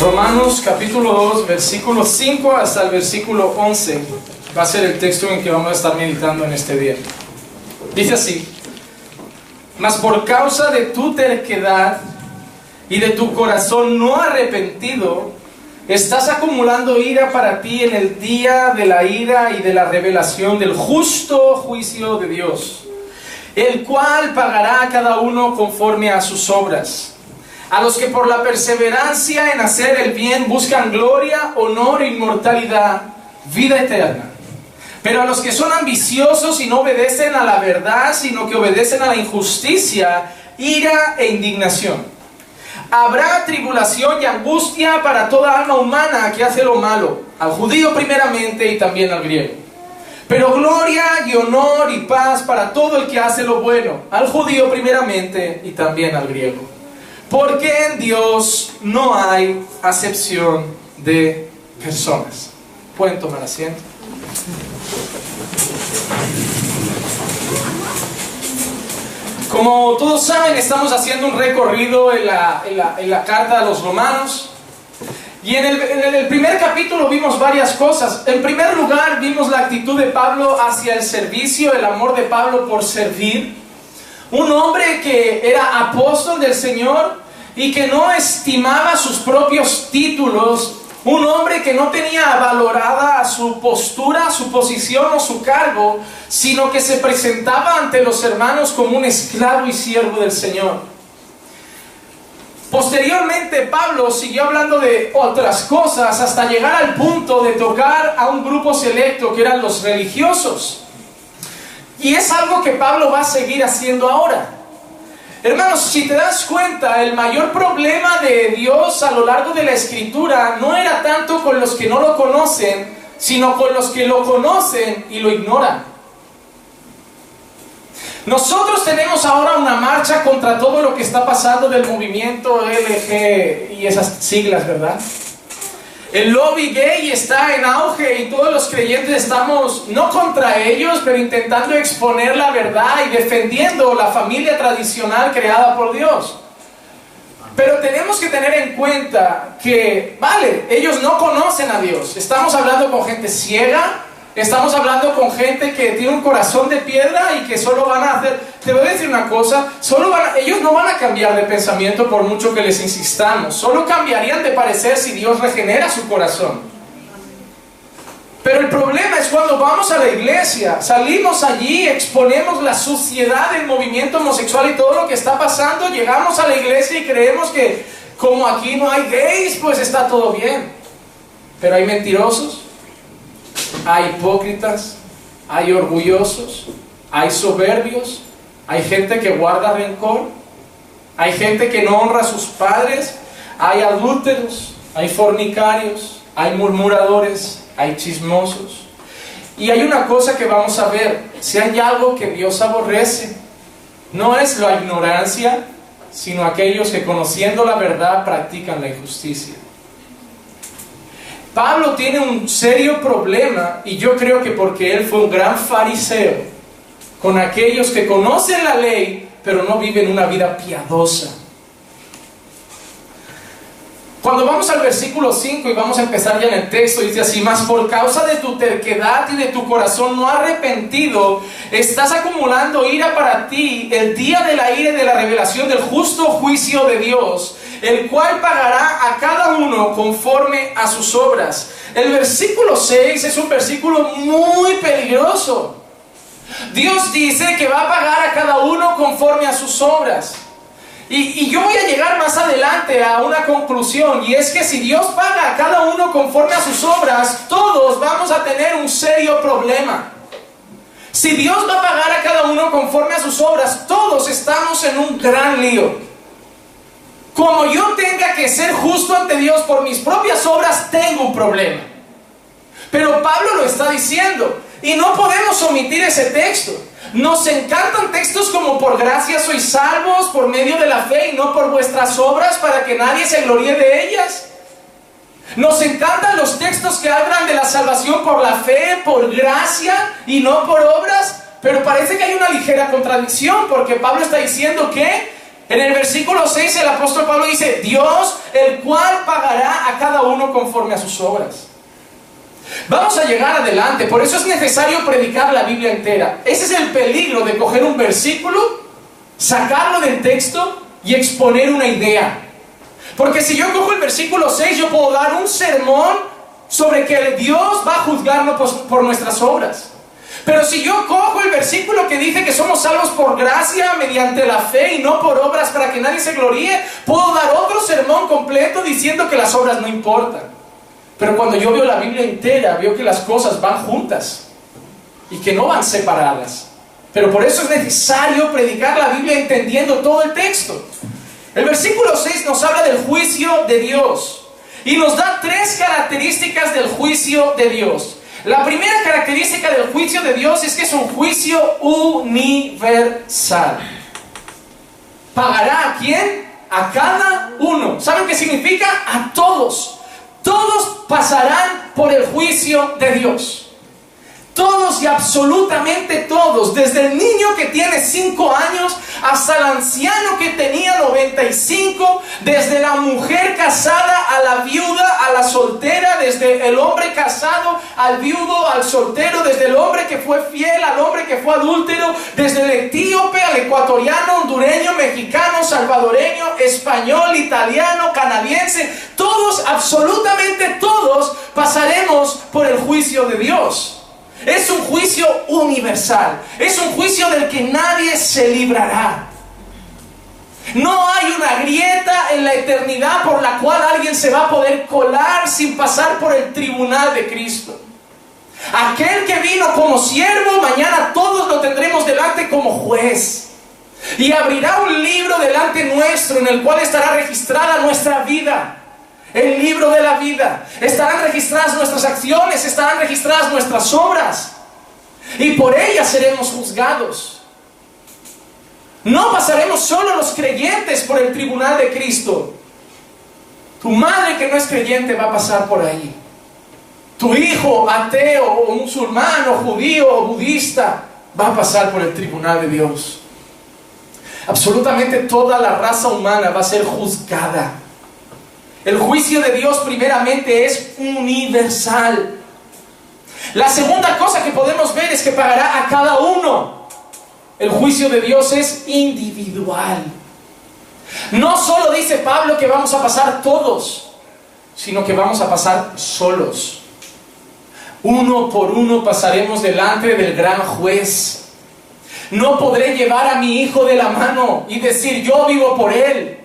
Romanos capítulo 2, versículo 5 hasta el versículo 11 va a ser el texto en que vamos a estar meditando en este día. Dice así, mas por causa de tu terquedad y de tu corazón no arrepentido, estás acumulando ira para ti en el día de la ira y de la revelación del justo juicio de Dios, el cual pagará a cada uno conforme a sus obras. A los que por la perseverancia en hacer el bien buscan gloria, honor inmortalidad, vida eterna. Pero a los que son ambiciosos y no obedecen a la verdad, sino que obedecen a la injusticia, ira e indignación. Habrá tribulación y angustia para toda alma humana que hace lo malo, al judío primeramente y también al griego. Pero gloria y honor y paz para todo el que hace lo bueno, al judío primeramente y también al griego. Porque en Dios no hay acepción de personas. Pueden tomar asiento. Como todos saben, estamos haciendo un recorrido en la, en la, en la carta a los romanos. Y en el, en el, primer capítulo vimos varias cosas. En primer lugar, vimos la actitud de Pablo hacia el servicio, el amor de Pablo por servir. Un hombre que era apóstol del Señor y que no estimaba sus propios títulos. Un hombre que no tenía valorada su postura, su posición o su cargo, sino que se presentaba ante los hermanos como un esclavo y siervo del Señor. Posteriormente Pablo siguió hablando de otras cosas hasta llegar al punto de tocar a un grupo selecto que eran los religiosos. Y es algo que Pablo va a seguir haciendo ahora. Hermanos, si te das cuenta, el mayor problema de Dios a lo largo de la escritura no era tanto con los que no lo conocen, sino con los que lo conocen y lo ignoran. Nosotros tenemos ahora una marcha contra todo lo que está pasando del movimiento LG y esas siglas, ¿verdad? El lobby gay está en auge y todos los creyentes estamos no contra ellos, pero intentando exponer la verdad y defendiendo la familia tradicional creada por Dios. Pero tenemos que tener en cuenta que, vale, ellos no conocen a Dios. Estamos hablando con gente ciega, Estamos hablando con gente que tiene un corazón de piedra y que solo van a hacer... Te voy a decir una cosa, solo van ellos no van a cambiar de pensamiento por mucho que les insistamos. Solo cambiarían de parecer si Dios regenera su corazón. Pero el problema es cuando vamos a la iglesia, salimos allí, exponemos la suciedad del movimiento homosexual y todo lo que está pasando, llegamos a la iglesia y creemos que como aquí no hay gays, pues está todo bien. Pero hay mentirosos, hay hipócritas, hay orgullosos, hay soberbios, hay gente que guarda rencor, hay gente que no honra a sus padres, hay adúlteros, hay fornicarios, hay murmuradores, hay chismosos. Y hay una cosa que vamos a ver, si hay algo que Dios aborrece, no es la ignorancia, sino aquellos que conociendo la verdad practican la injusticia. Pablo tiene un serio problema y yo creo que porque él fue un gran fariseo con aquellos que conocen la ley pero no viven una vida piadosa. Cuando vamos al versículo 5 y vamos a empezar ya en el texto, dice así, más por causa de tu terquedad y de tu corazón no arrepentido, estás acumulando ira para ti el día de la ira y de la revelación del justo juicio de Dios, el cual pagará a cada uno conforme a sus obras. El versículo 6 es un versículo muy peligroso. Dios dice que va a pagar a cada uno conforme a sus obras. Y, yo voy a llegar más adelante a una conclusión, y es que si Dios paga a cada uno conforme a sus obras, todos vamos a tener un serio problema. Si Dios va a pagar a cada uno conforme a sus obras, todos estamos en un gran lío. Como yo tenga que ser justo ante Dios por mis propias obras, tengo un problema. Pero Pablo lo está diciendo, y no podemos omitir ese texto. Nos encantan textos como por gracia sois salvos por medio de la fe y no por vuestras obras para que nadie se gloríe de ellas. Nos encantan los textos que hablan de la salvación por la fe, por gracia y no por obras, pero parece que hay una ligera contradicción porque Pablo está diciendo que En el versículo 6 el apóstol Pablo dice, Dios, el cual pagará a cada uno conforme a sus obras. Vamos a llegar adelante, por eso es necesario predicar la Biblia entera. Ese es el peligro de coger un versículo, sacarlo del texto y exponer una idea. Porque si yo cojo el versículo 6, yo puedo dar un sermón sobre que Dios va a juzgarnos por nuestras obras. Pero si yo cojo el versículo que dice que somos salvos por gracia mediante la fe y no por obras para que nadie se gloríe, puedo dar otro sermón completo diciendo que las obras no importan. Pero cuando yo veo la Biblia entera, veo que las cosas van juntas y que no van separadas. Pero por eso es necesario predicar la Biblia entendiendo todo el texto. El versículo 6 nos habla del juicio de Dios y nos da tres características del juicio de Dios. La primera característica del juicio de Dios es que es un juicio universal. ¿Pagará a quién? A cada uno. ¿Saben qué significa? A todos. Todos pasarán por el juicio de Dios. Todos y absolutamente todos, desde el niño que tiene 5 años hasta el anciano que tenía 95, desde la mujer casada a la viuda, a la soltera, desde el hombre casado al viudo, al soltero, desde el hombre que fue fiel al hombre que fue adúltero, desde el etíope al ecuatoriano, hondureño, mexicano, salvadoreño, español, italiano, canadiense, todos, absolutamente todos, pasaremos por el juicio de Dios. Es un juicio universal. Es un juicio del que nadie se librará. No hay una grieta en la eternidad por la cual alguien se va a poder colar sin pasar por el tribunal de Cristo. Aquel que vino como siervo, mañana todos lo tendremos delante como juez. Y abrirá un libro delante nuestro en el cual estará registrada nuestra vida el libro de la vida. Estarán registradas nuestras acciones, estarán registradas nuestras obras. Y por ellas seremos juzgados. No pasaremos solo los creyentes por el tribunal de Cristo. Tu madre que no es creyente va a pasar por ahí. Tu hijo ateo o musulmán o judío o budista va a pasar por el tribunal de Dios. Absolutamente toda la raza humana va a ser juzgada. El juicio de Dios primeramente es universal. La segunda cosa que podemos ver es que pagará a cada uno. El juicio de Dios es individual. No solo dice Pablo que vamos a pasar todos, sino que vamos a pasar solos. Uno por uno pasaremos delante del gran juez. No podré llevar a mi hijo de la mano y decir yo vivo por él.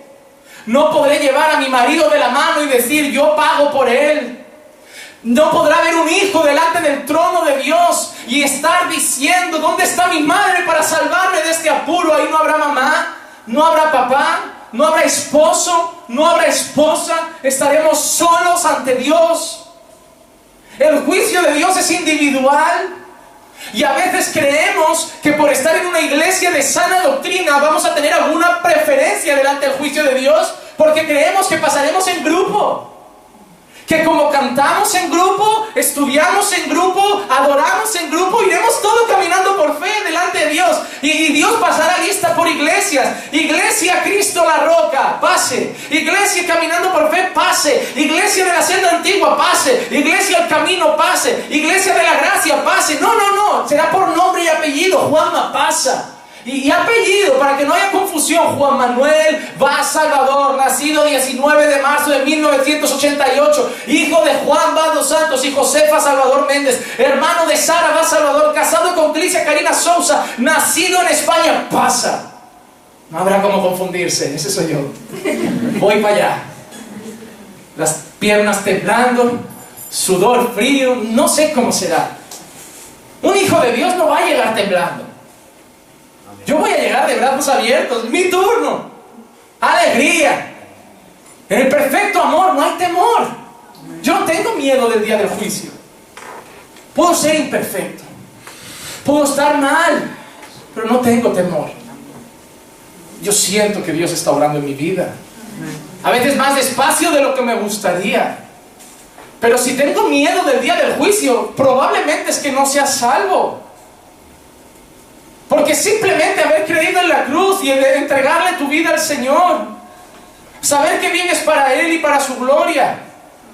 No podré llevar a mi marido de la mano y decir, yo pago por él. No podrá haber un hijo delante del trono de Dios y estar diciendo, ¿dónde está mi madre para salvarme de este apuro? Ahí no habrá mamá, no habrá papá, no habrá esposo, no habrá esposa. Estaremos solos ante Dios. El juicio de Dios es individual. Y a veces creemos que por estar en una iglesia de sana doctrina vamos a tener alguna preferencia delante del juicio de Dios porque creemos que pasaremos en grupo. Que como cantamos en grupo, estudiamos en grupo, adoramos en grupo, iremos todos caminando por fe delante de Dios. Y, Dios pasará lista por iglesias. Iglesia Cristo la roca, pase. Iglesia caminando por fe, pase. Iglesia de la senda antigua, pase. Iglesia el camino, pase. Iglesia de la gracia, pase. No, no, no. Será por nombre y apellido. Juanma, pasa. Y, apellido, para que no haya confusión, Juan Manuel Vaz Salvador, nacido 19 de marzo de 1988, hijo de Juan Vaz Santos y Josefa Salvador Méndez, hermano de Sara Vaz Salvador, casado con Cricia Karina Sousa, nacido en España, pasa. No habrá como confundirse, ese soy yo. Voy para allá. Las piernas temblando, sudor frío, no sé cómo será. Un hijo de Dios no va a llegar temblando. Yo voy a llegar de brazos abiertos, mi turno. Alegría. En el perfecto amor no hay temor. Yo no tengo miedo del día del juicio. Puedo ser imperfecto. Puedo estar mal, pero no tengo temor. Yo siento que Dios está orando en mi vida. A veces más despacio de lo que me gustaría. Pero si tengo miedo del día del juicio, probablemente es que no sea salvo. Porque simplemente haber creído en la cruz y entregarle tu vida al Señor, saber que vienes para Él y para su gloria,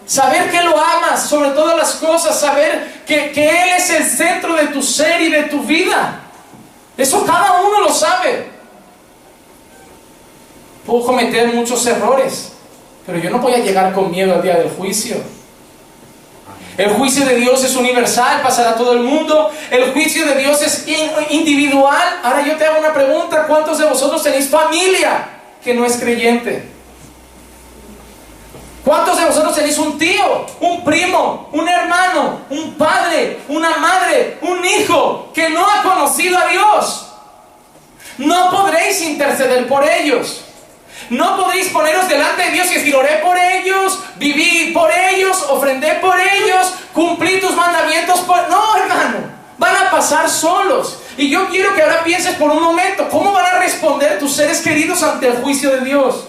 saber que lo amas sobre todas las cosas, saber que, que Él es el centro de tu ser y de tu vida. Eso cada uno lo sabe. Puedo cometer muchos errores, pero yo no voy a llegar con miedo al día del juicio. El juicio de Dios es universal, pasará a todo el mundo. El juicio de Dios es individual. Ahora yo te hago una pregunta, ¿cuántos de vosotros tenéis familia que no es creyente? ¿Cuántos de vosotros tenéis un tío, un primo, un hermano, un padre, una madre, un hijo que no ha conocido a Dios? No podréis interceder por ellos. No podréis poneros delante de Dios y decir, oré por ellos, viví por ellos, ofrendé por ellos, cumplí tus mandamientos por... No, hermano, van a pasar solos. Y yo quiero que ahora pienses por un momento, ¿cómo van a responder tus seres queridos ante el juicio de Dios?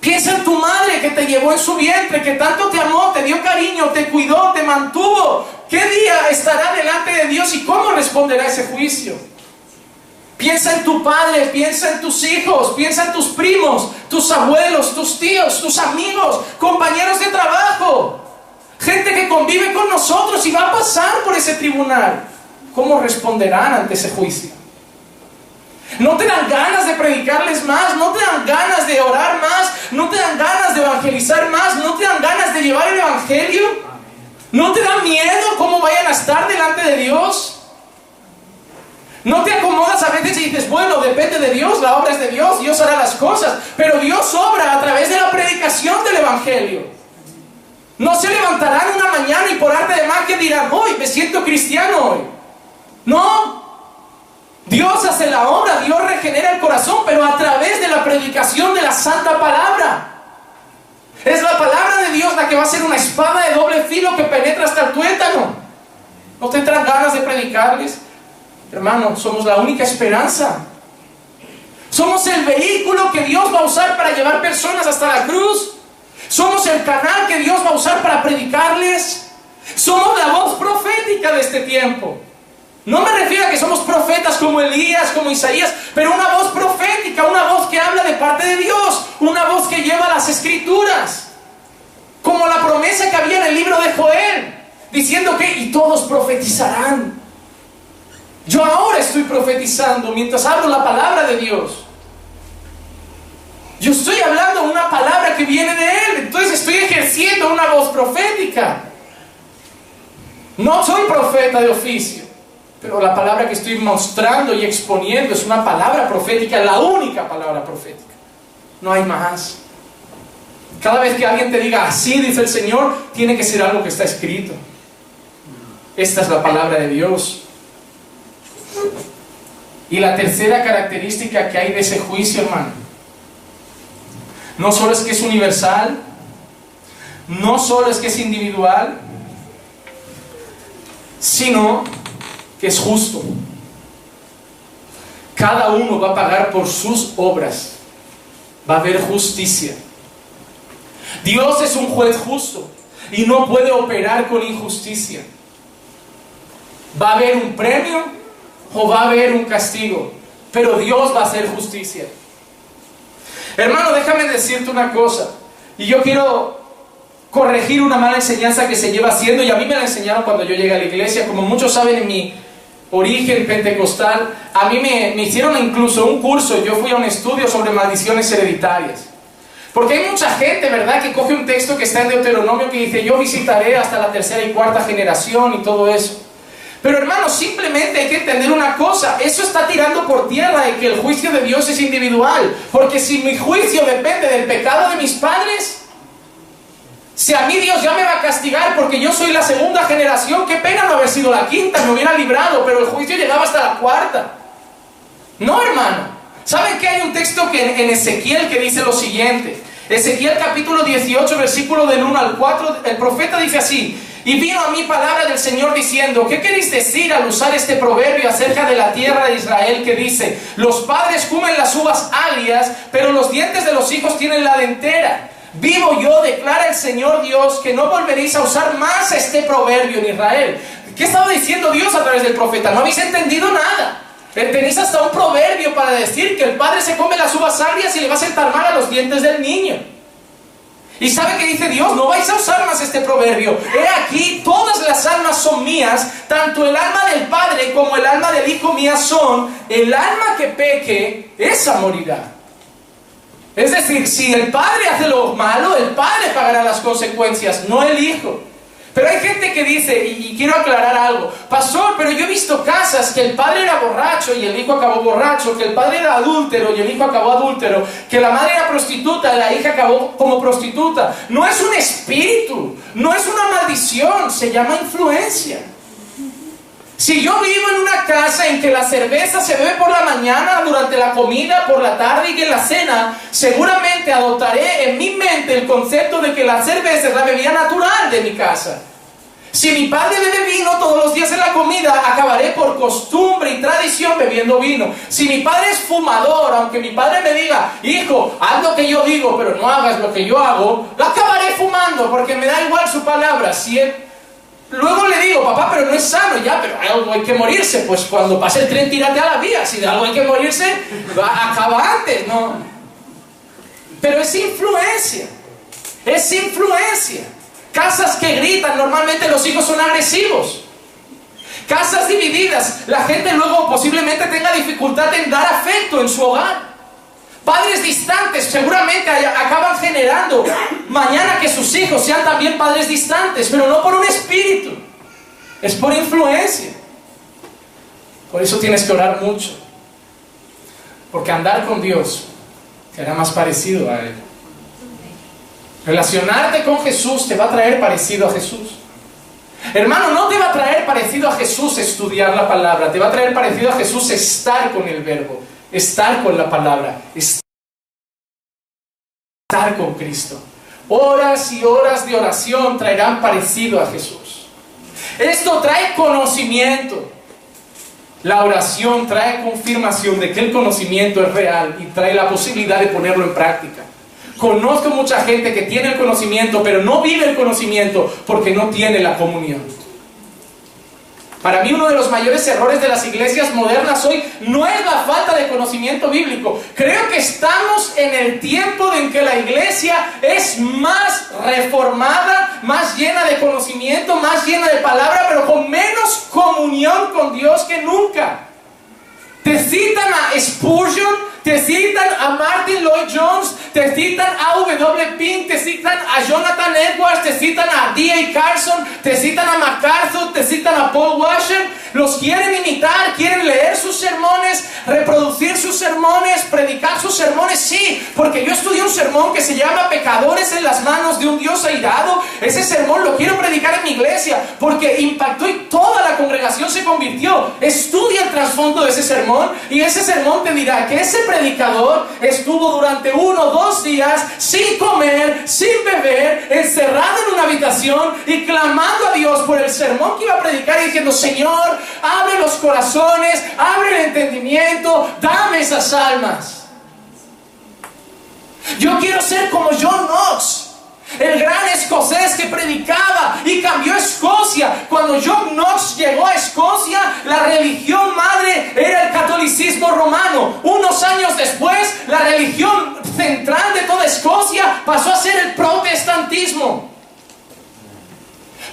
Piensa en tu madre que te llevó en su vientre, que tanto te amó, te dio cariño, te cuidó, te mantuvo. ¿Qué día estará delante de Dios y cómo responderá ese juicio? Piensa en tu padre, piensa en tus hijos, piensa en tus primos, tus abuelos, tus tíos, tus amigos, compañeros de trabajo, gente que convive con nosotros y va a pasar por ese tribunal. ¿Cómo responderán ante ese juicio? No te dan ganas de predicarles más, no te dan ganas de orar más, no te dan ganas de evangelizar más, no te dan ganas de llevar el evangelio. ¿No te da miedo cómo vayan a estar delante de Dios? No te acomodas a veces y dices, bueno, depende de Dios, la obra es de Dios, Dios hará las cosas, pero Dios obra a través de la predicación del Evangelio. No se levantarán una mañana y por arte de magia dirán, hoy me siento cristiano hoy. No, Dios hace la obra, Dios regenera el corazón, pero a través de la predicación de la santa palabra. Es la palabra de Dios la que va a ser una espada de doble filo que penetra hasta el tuétano. ¿No tendrán ganas de predicarles? Hermano, somos la única esperanza. Somos el vehículo que Dios va a usar para llevar personas hasta la cruz. Somos el canal que Dios va a usar para predicarles. Somos la voz profética de este tiempo. No me refiero a que somos profetas como Elías, como Isaías, pero una voz profética, una voz que habla de parte de Dios, una voz que lleva las escrituras. Como la promesa que había en el libro de Joel, diciendo que y todos profetizarán. Yo ahora estoy profetizando mientras hablo la palabra de Dios. Yo estoy hablando una palabra que viene de Él, entonces estoy ejerciendo una voz profética. No soy profeta de oficio. Pero la palabra que estoy mostrando y exponiendo es una palabra profética, la única palabra profética. No hay más. Cada vez que alguien te diga así, dice el Señor, tiene que ser algo que está escrito. Esta es la palabra de Dios. Y la tercera característica que hay de ese juicio, hermano, no solo es que es universal, no solo es que es individual, sino es justo. Cada uno va a pagar por sus obras. Va a haber justicia. Dios es un juez justo y no puede operar con injusticia. Va a haber un premio o va a haber un castigo, pero Dios va a hacer justicia. Hermano, déjame decirte una cosa, y yo quiero corregir una mala enseñanza que se lleva haciendo, y a mí me la enseñaron cuando yo llegué a la iglesia, como muchos saben en mi origen pentecostal, a mí me, hicieron incluso un curso, yo fui a un estudio sobre maldiciones hereditarias. Porque hay mucha gente, ¿verdad?, que coge un texto que está en Deuteronomio que dice, yo visitaré hasta la tercera y cuarta generación y todo eso. Pero hermano, simplemente hay que entender una cosa, eso está tirando por tierra de que el juicio de Dios es individual. Porque si mi juicio depende del pecado de mis padres, si a mí Dios ya me va a castigar porque yo soy la segunda generación, qué pena no haber sido la quinta, me hubiera librado, pero el juicio llegaba hasta la cuarta. No, hermano. ¿Saben que hay un texto que en Ezequiel que dice lo siguiente? Ezequiel capítulo 18, versículo del 1 al 4, el profeta dice así, y vino a mí palabra del Señor diciendo, ¿qué queréis decir al usar este proverbio acerca de la tierra de Israel que dice, los padres comen las uvas agrias, pero los dientes de los hijos tienen la dentera? Vivo yo, declara el Señor Dios, que no volveréis a usar más este proverbio en Israel. ¿Qué estaba diciendo Dios a través del profeta? No habéis entendido nada. Tenéis hasta un proverbio para decir que el padre se come las uvas agrias y le va a sentar mal a los dientes del niño. Y sabe que dice Dios, no vais a usar más este proverbio. He aquí, todas las almas son mías, tanto el alma del Padre como el alma del Hijo mía son. El alma que peque, esa morirá. Es decir, si el Padre hace lo malo, el Padre pagará las consecuencias, no el Hijo. Pero hay gente que dice, y, quiero aclarar algo, pastor, pero yo he visto casas que el padre era borracho y el hijo acabó borracho, que el padre era adúltero y el hijo acabó adúltero, que la madre era prostituta y la hija acabó como prostituta. No es un espíritu, no es una maldición, se llama influencia. Si yo vivo en una casa en que la cerveza se bebe por la mañana, durante la comida, por la tarde y en la cena, seguramente adoptaré en mi mente el concepto de que la cerveza es la bebida natural de mi casa. Si mi padre bebe vino todos los días en la comida, acabaré por costumbre y tradición bebiendo vino. Si mi padre es fumador, aunque mi padre me diga, hijo, haz lo que yo digo, pero no hagas lo que yo hago, acabaré fumando porque me da igual su palabra. Si él Luego le digo, papá, pero no es sano, ya, pero algo hay que morirse. Pues cuando pase el tren, tírate a la vía. Si de algo hay que morirse, va, acaba antes, ¿no? Pero es influencia. Es influencia. Casas que gritan, normalmente los hijos son agresivos. Casas divididas, la gente luego posiblemente tenga dificultad en dar afecto en su hogar. Padres distantes seguramente acaban generando mañana que sus hijos sean también padres distantes, pero no por un espíritu, es por influencia. Por eso tienes que orar mucho, porque andar con Dios te hará más parecido a Él. Relacionarte con Jesús te va a traer parecido a Jesús. Hermano, no te va a traer parecido a Jesús estudiar la palabra, te va a traer parecido a Jesús estar con el verbo estar con la palabra, estar con Cristo. Horas y horas de oración traerán parecido a Jesús. Esto trae conocimiento. La oración trae confirmación de que el conocimiento es real y trae la posibilidad de ponerlo en práctica. Conozco mucha gente que tiene el conocimiento, pero no vive el conocimiento porque no tiene la comunión. Para mí uno de los mayores errores de las iglesias modernas hoy no es la falta de conocimiento bíblico. Creo que estamos en el tiempo en que la iglesia es más reformada, más llena de conocimiento, más llena de palabra, pero con menos comunión con Dios que nunca. Te citan a Spurgeon, te citan a Martin Lloyd Jones, te citan a W. Pink, te citan a Jonathan Edwards, te citan a D.A. Carson, te citan a MacArthur, te citan a Paul Washer. Los quieren imitar, quieren leer sus sermones, reproducir sus sermones, predicar sus sermones. Sí, porque yo estudié un sermón que se llama Pecadores en las manos de un Dios airado. Ese sermón lo quiero predicar en mi iglesia porque impactó y toda la congregación se convirtió. Estudia el trasfondo de ese sermón y ese sermón te dirá que ese predicador estuvo durante uno o dos días sin comer, sin beber, encerrado en una habitación y clamando a Dios por el sermón que iba a predicar y diciendo, Señor, abre los corazones, abre el entendimiento, dame esas almas. Yo quiero ser como John Knox. El gran escocés que predicaba y cambió Escocia. Cuando John Knox llegó a Escocia, la religión madre era el catolicismo romano. Unos años después, la religión central de toda Escocia pasó a ser el protestantismo.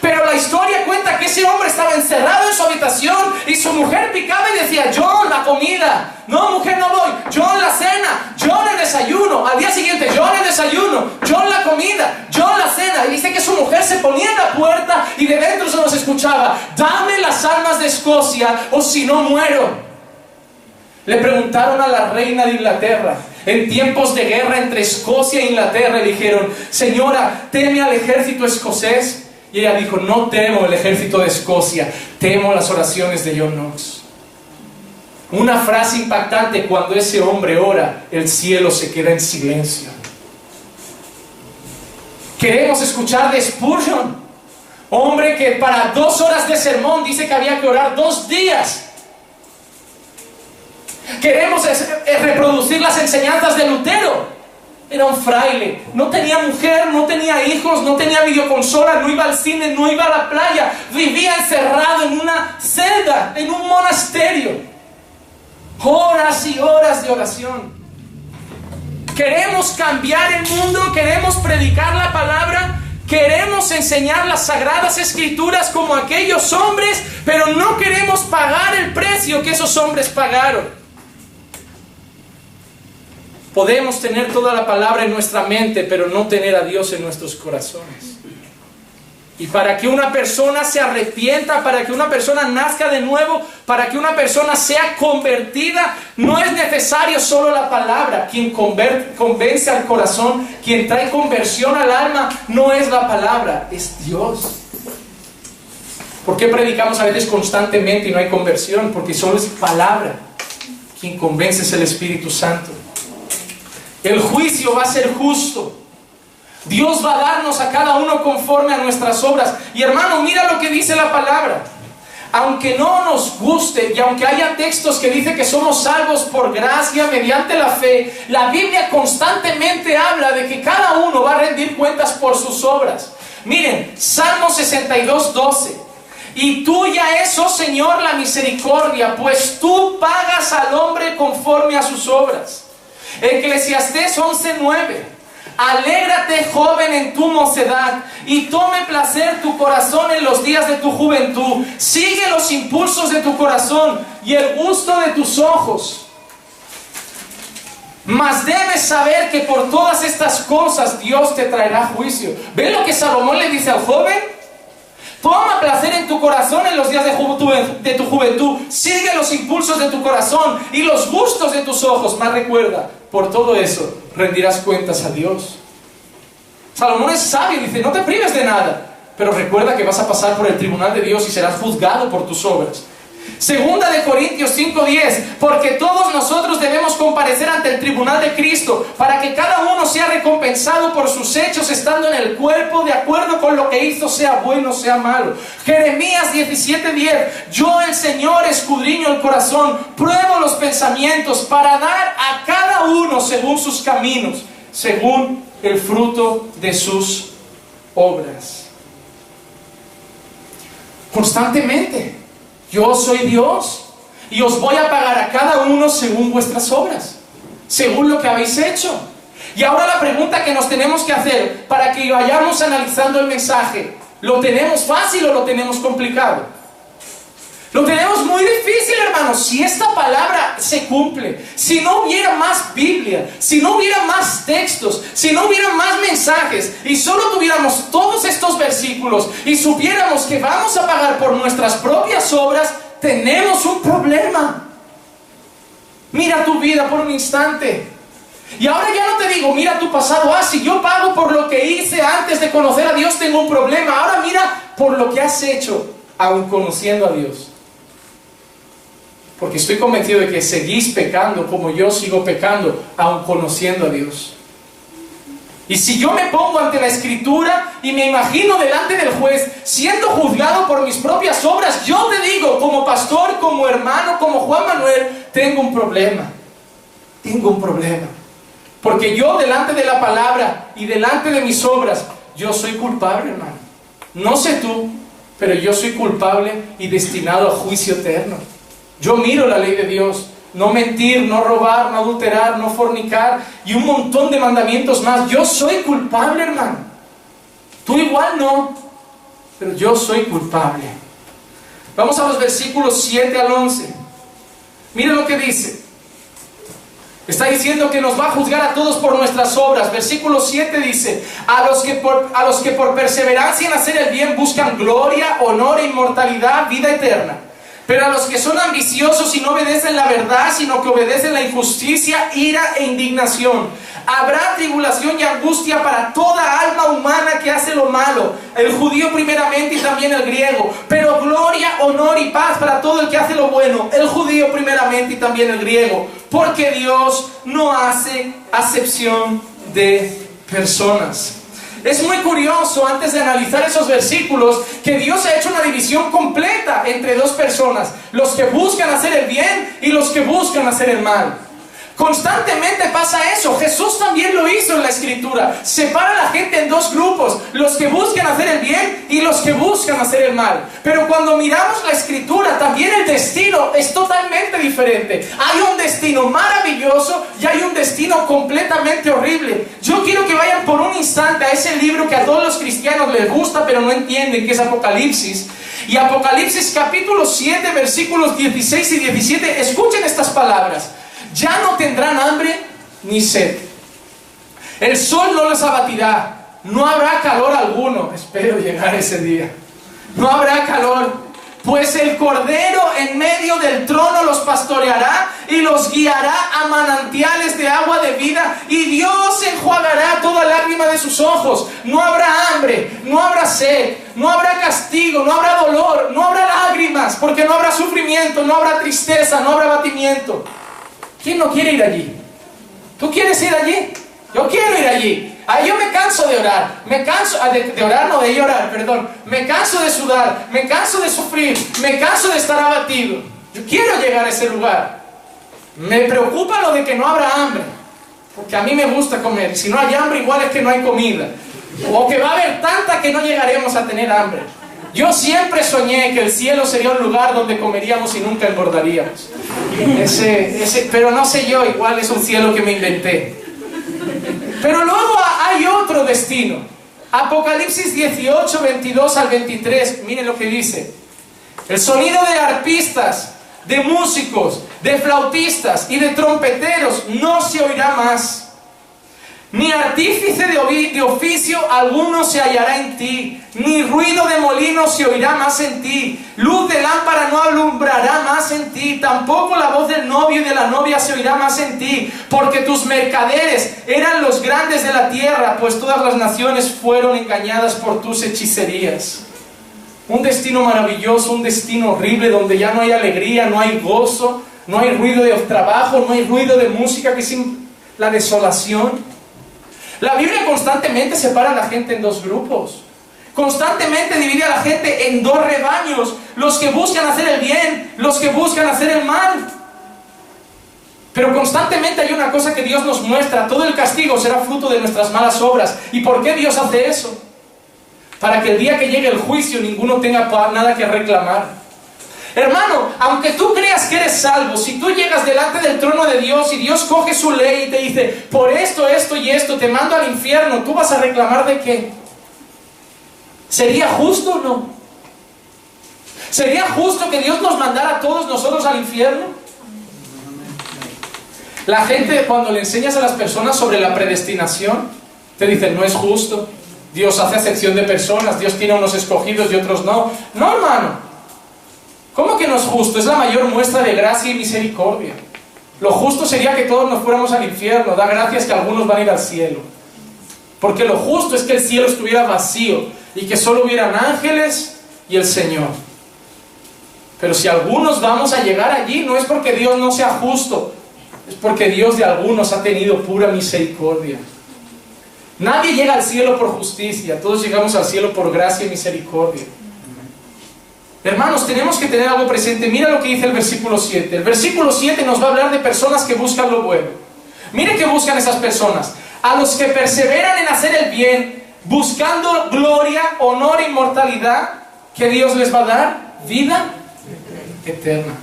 Pero la historia cuenta que ese hombre estaba encerrado en su habitación y su mujer picaba y decía, John, la comida. No, mujer, no voy. John, la cena. John, el desayuno. Al día siguiente, John, el desayuno. John, la comida. John, la cena. Y dice que su mujer se ponía en la puerta y de dentro se nos escuchaba, dame las almas de Escocia o si no muero. Le preguntaron a la reina de Inglaterra, en tiempos de guerra entre Escocia e Inglaterra, le dijeron, señora, teme al ejército escocés. Y ella dijo, no temo el ejército de Escocia, temo las oraciones de John Knox. Una frase impactante, cuando ese hombre ora, el cielo se queda en silencio. Queremos escuchar de Spurgeon, hombre que para dos horas de sermón dice que había que orar dos días. Queremos reproducir las enseñanzas de Lutero. Era un fraile, no tenía mujer, no tenía hijos, no tenía videoconsola, no iba al cine, no iba a la playa, vivía encerrado en una celda, en un monasterio. Horas y horas de oración. Queremos cambiar el mundo, queremos predicar la palabra, queremos enseñar las sagradas escrituras como aquellos hombres, pero no queremos pagar el precio que esos hombres pagaron. Podemos tener toda la palabra en nuestra mente, pero no tener a Dios en nuestros corazones. Y para que una persona se arrepienta, para que una persona nazca de nuevo, para que una persona sea convertida, no es necesario solo la palabra. Quien convence al corazón, quien trae conversión al alma, no es la palabra, es Dios. ¿Por qué predicamos a veces constantemente y no hay conversión? Porque solo es palabra. Quien convence es el Espíritu Santo. El juicio va a ser justo. Dios va a darnos a cada uno conforme a nuestras obras. Y hermano, mira lo que dice la palabra. Aunque no nos guste y aunque haya textos que dicen que somos salvos por gracia mediante la fe, la Biblia constantemente habla de que cada uno va a rendir cuentas por sus obras. Miren, Salmo 62, 12. Y tuya es, oh Señor, la misericordia, pues tú pagas al hombre conforme a sus obras. Eclesiastés 11, 9. Alégrate joven en tu mocedad y tome placer tu corazón en los días de tu juventud. Sigue los impulsos de tu corazón y el gusto de tus ojos. Mas debes saber que por todas estas cosas Dios te traerá juicio. ¿Ven lo que Salomón le dice al joven? Toma placer en tu corazón en los días de, tu juventud. Sigue los impulsos de tu corazón y los gustos de tus ojos. Mas recuerda, por todo eso rendirás cuentas a Dios. Salomón es sabio dice, no te prives de nada, pero recuerda que vas a pasar por el tribunal de Dios y serás juzgado por tus obras. Segunda de Corintios 5:10, porque todos nosotros debemos comparecer ante el tribunal de Cristo para que cada uno sea recompensado por sus hechos estando en el cuerpo de acuerdo con lo que hizo, sea bueno, sea malo. Jeremías 17:10, yo el Señor escudriño el corazón, pruebo los pensamientos para dar a cada uno según sus caminos, según el fruto de sus obras. Constantemente yo soy Dios y os voy a pagar a cada uno según vuestras obras, según lo que habéis hecho. Y ahora la pregunta que nos tenemos que hacer para que vayamos analizando el mensaje, ¿lo tenemos fácil o lo tenemos complicado? Lo tenemos muy difícil, hermanos. Si esta palabra se cumple, si no hubiera más Biblia, si no hubiera más textos, si no hubiera más mensajes y solo tuviéramos todos estos versículos y supiéramos que vamos a pagar por nuestras propias obras, tenemos un problema. Mira tu vida por un instante. Y ahora ya no te digo, mira tu pasado, ah, si yo pago por lo que hice antes de conocer a Dios, tengo un problema. Ahora mira por lo que has hecho, aún conociendo a Dios. Porque estoy convencido de que seguís pecando como yo sigo pecando, aun conociendo a Dios. Y si yo me pongo ante la escritura y me imagino delante del juez siendo juzgado por mis propias obras, yo te digo, como pastor, como hermano, como Juan Manuel, tengo un problema. Tengo un problema. Porque yo delante de la palabra y delante de mis obras, yo soy culpable, hermano. No sé tú, pero yo soy culpable y destinado a juicio eterno. Yo miro la ley de Dios. No mentir, no robar, no adulterar, no fornicar y un montón de mandamientos más. Yo soy culpable, hermano. Tú igual no, pero yo soy culpable. Vamos a los versículos 7 al 11. Mire lo que dice. Está diciendo que nos va a juzgar a todos por nuestras obras. Versículo 7 dice, a los, que por, a los que por perseverancia en hacer el bien buscan gloria, honor inmortalidad, vida eterna. Pero a los que son ambiciosos y no obedecen la verdad, sino que obedecen la injusticia, ira e indignación. Habrá tribulación y angustia para toda alma humana que hace lo malo, el judío primeramente y también el griego. Pero gloria, honor y paz para todo el que hace lo bueno, el judío primeramente y también el griego. Porque Dios no hace acepción de personas. Es muy curioso antes de analizar esos versículos que Dios ha hecho una división completa entre dos personas, los que buscan hacer el bien y los que buscan hacer el mal. Constantemente pasa eso. Jesús también lo hizo en la escritura. Separa a la gente en dos grupos, los que buscan hacer el bien y los que buscan hacer el mal. Pero cuando miramos la escritura, también el destino es totalmente diferente. Hay un destino maravilloso y hay un destino completamente horrible. Yo quiero que vayan por un instante a ese libro que a todos los cristianos les gusta, pero no entienden que es Apocalipsis. Y Apocalipsis capítulo 7, versículos 16 y 17, escuchen estas palabras. Ya no tendrán hambre ni sed. El sol no les abatirá. No habrá calor alguno. Espero llegar ese día. No habrá calor. Pues el Cordero en medio del trono los pastoreará y los guiará a manantiales de agua de vida y Dios enjuagará toda lágrima de sus ojos. No habrá hambre, no habrá sed, no habrá castigo, no habrá dolor, no habrá lágrimas, porque no habrá sufrimiento, no habrá tristeza, no habrá batimiento. ¿Quién no quiere ir allí? ¿Tú quieres ir allí? Yo quiero ir allí. Ahí yo me canso de orar. Me canso ah, de, orar, no de llorar, perdón. Me canso de sudar. Me canso de sufrir. Me canso de estar abatido. Yo quiero llegar a ese lugar. Me preocupa lo de que no habrá hambre. Porque a mí me gusta comer. Si no hay hambre, igual es que no hay comida. O que va a haber tanta que no llegaremos a tener hambre. Yo siempre soñé que el cielo sería un lugar donde comeríamos y nunca engordaríamos. Pero no sé yo, igual es un cielo que me inventé. Pero luego hay otro destino. Apocalipsis 18, 22 al 23, miren lo que dice. El sonido de arpistas, de músicos, de flautistas y de trompeteros no se oirá más ni artífice de oficio alguno se hallará en ti, ni ruido de molino se oirá más en ti, luz de lámpara no alumbrará más en ti, tampoco la voz del novio y de la novia se oirá más en ti, porque tus mercaderes eran los grandes de la tierra, pues todas las naciones fueron engañadas por tus hechicerías. Un destino maravilloso, un destino horrible donde ya no hay alegría, no hay gozo, no hay ruido de trabajo, no hay ruido de música, que es la desolación. La Biblia constantemente separa a la gente en dos grupos. Constantemente divide a la gente en dos rebaños. Los que buscan hacer el bien, los que buscan hacer el mal. Pero constantemente hay una cosa que Dios nos muestra. Todo el castigo será fruto de nuestras malas obras. ¿Y por qué Dios hace eso? Para que el día que llegue el juicio ninguno tenga nada que reclamar. Hermano, aunque tú creas que eres salvo, si tú llegas delante del trono de Dios y Dios coge su ley y te dice, por esto, esto y esto, te mando al infierno, ¿tú vas a reclamar de qué? ¿Sería justo o no? ¿Sería justo que Dios nos mandara a todos nosotros al infierno? La gente cuando le enseñas a las personas sobre la predestinación, te dicen, no es justo. Dios hace acepción de personas, Dios tiene unos escogidos y otros no. No, hermano. ¿Cómo que no es justo? Es la mayor muestra de gracia y misericordia. Lo justo sería que todos nos fuéramos al infierno. Da gracias que algunos van a ir al cielo. Porque lo justo es que el cielo estuviera vacío y que solo hubieran ángeles y el Señor. Pero si algunos vamos a llegar allí, no es porque Dios no sea justo, es porque Dios de algunos ha tenido pura misericordia. Nadie llega al cielo por justicia, todos llegamos al cielo por gracia y misericordia. Hermanos, tenemos que tener algo presente. Mira lo que dice el versículo 7. El versículo 7 nos va a hablar de personas que buscan lo bueno. Mire que buscan esas personas. A los que perseveran en hacer el bien, buscando gloria, honor e inmortalidad, que Dios les va a dar vida eterna.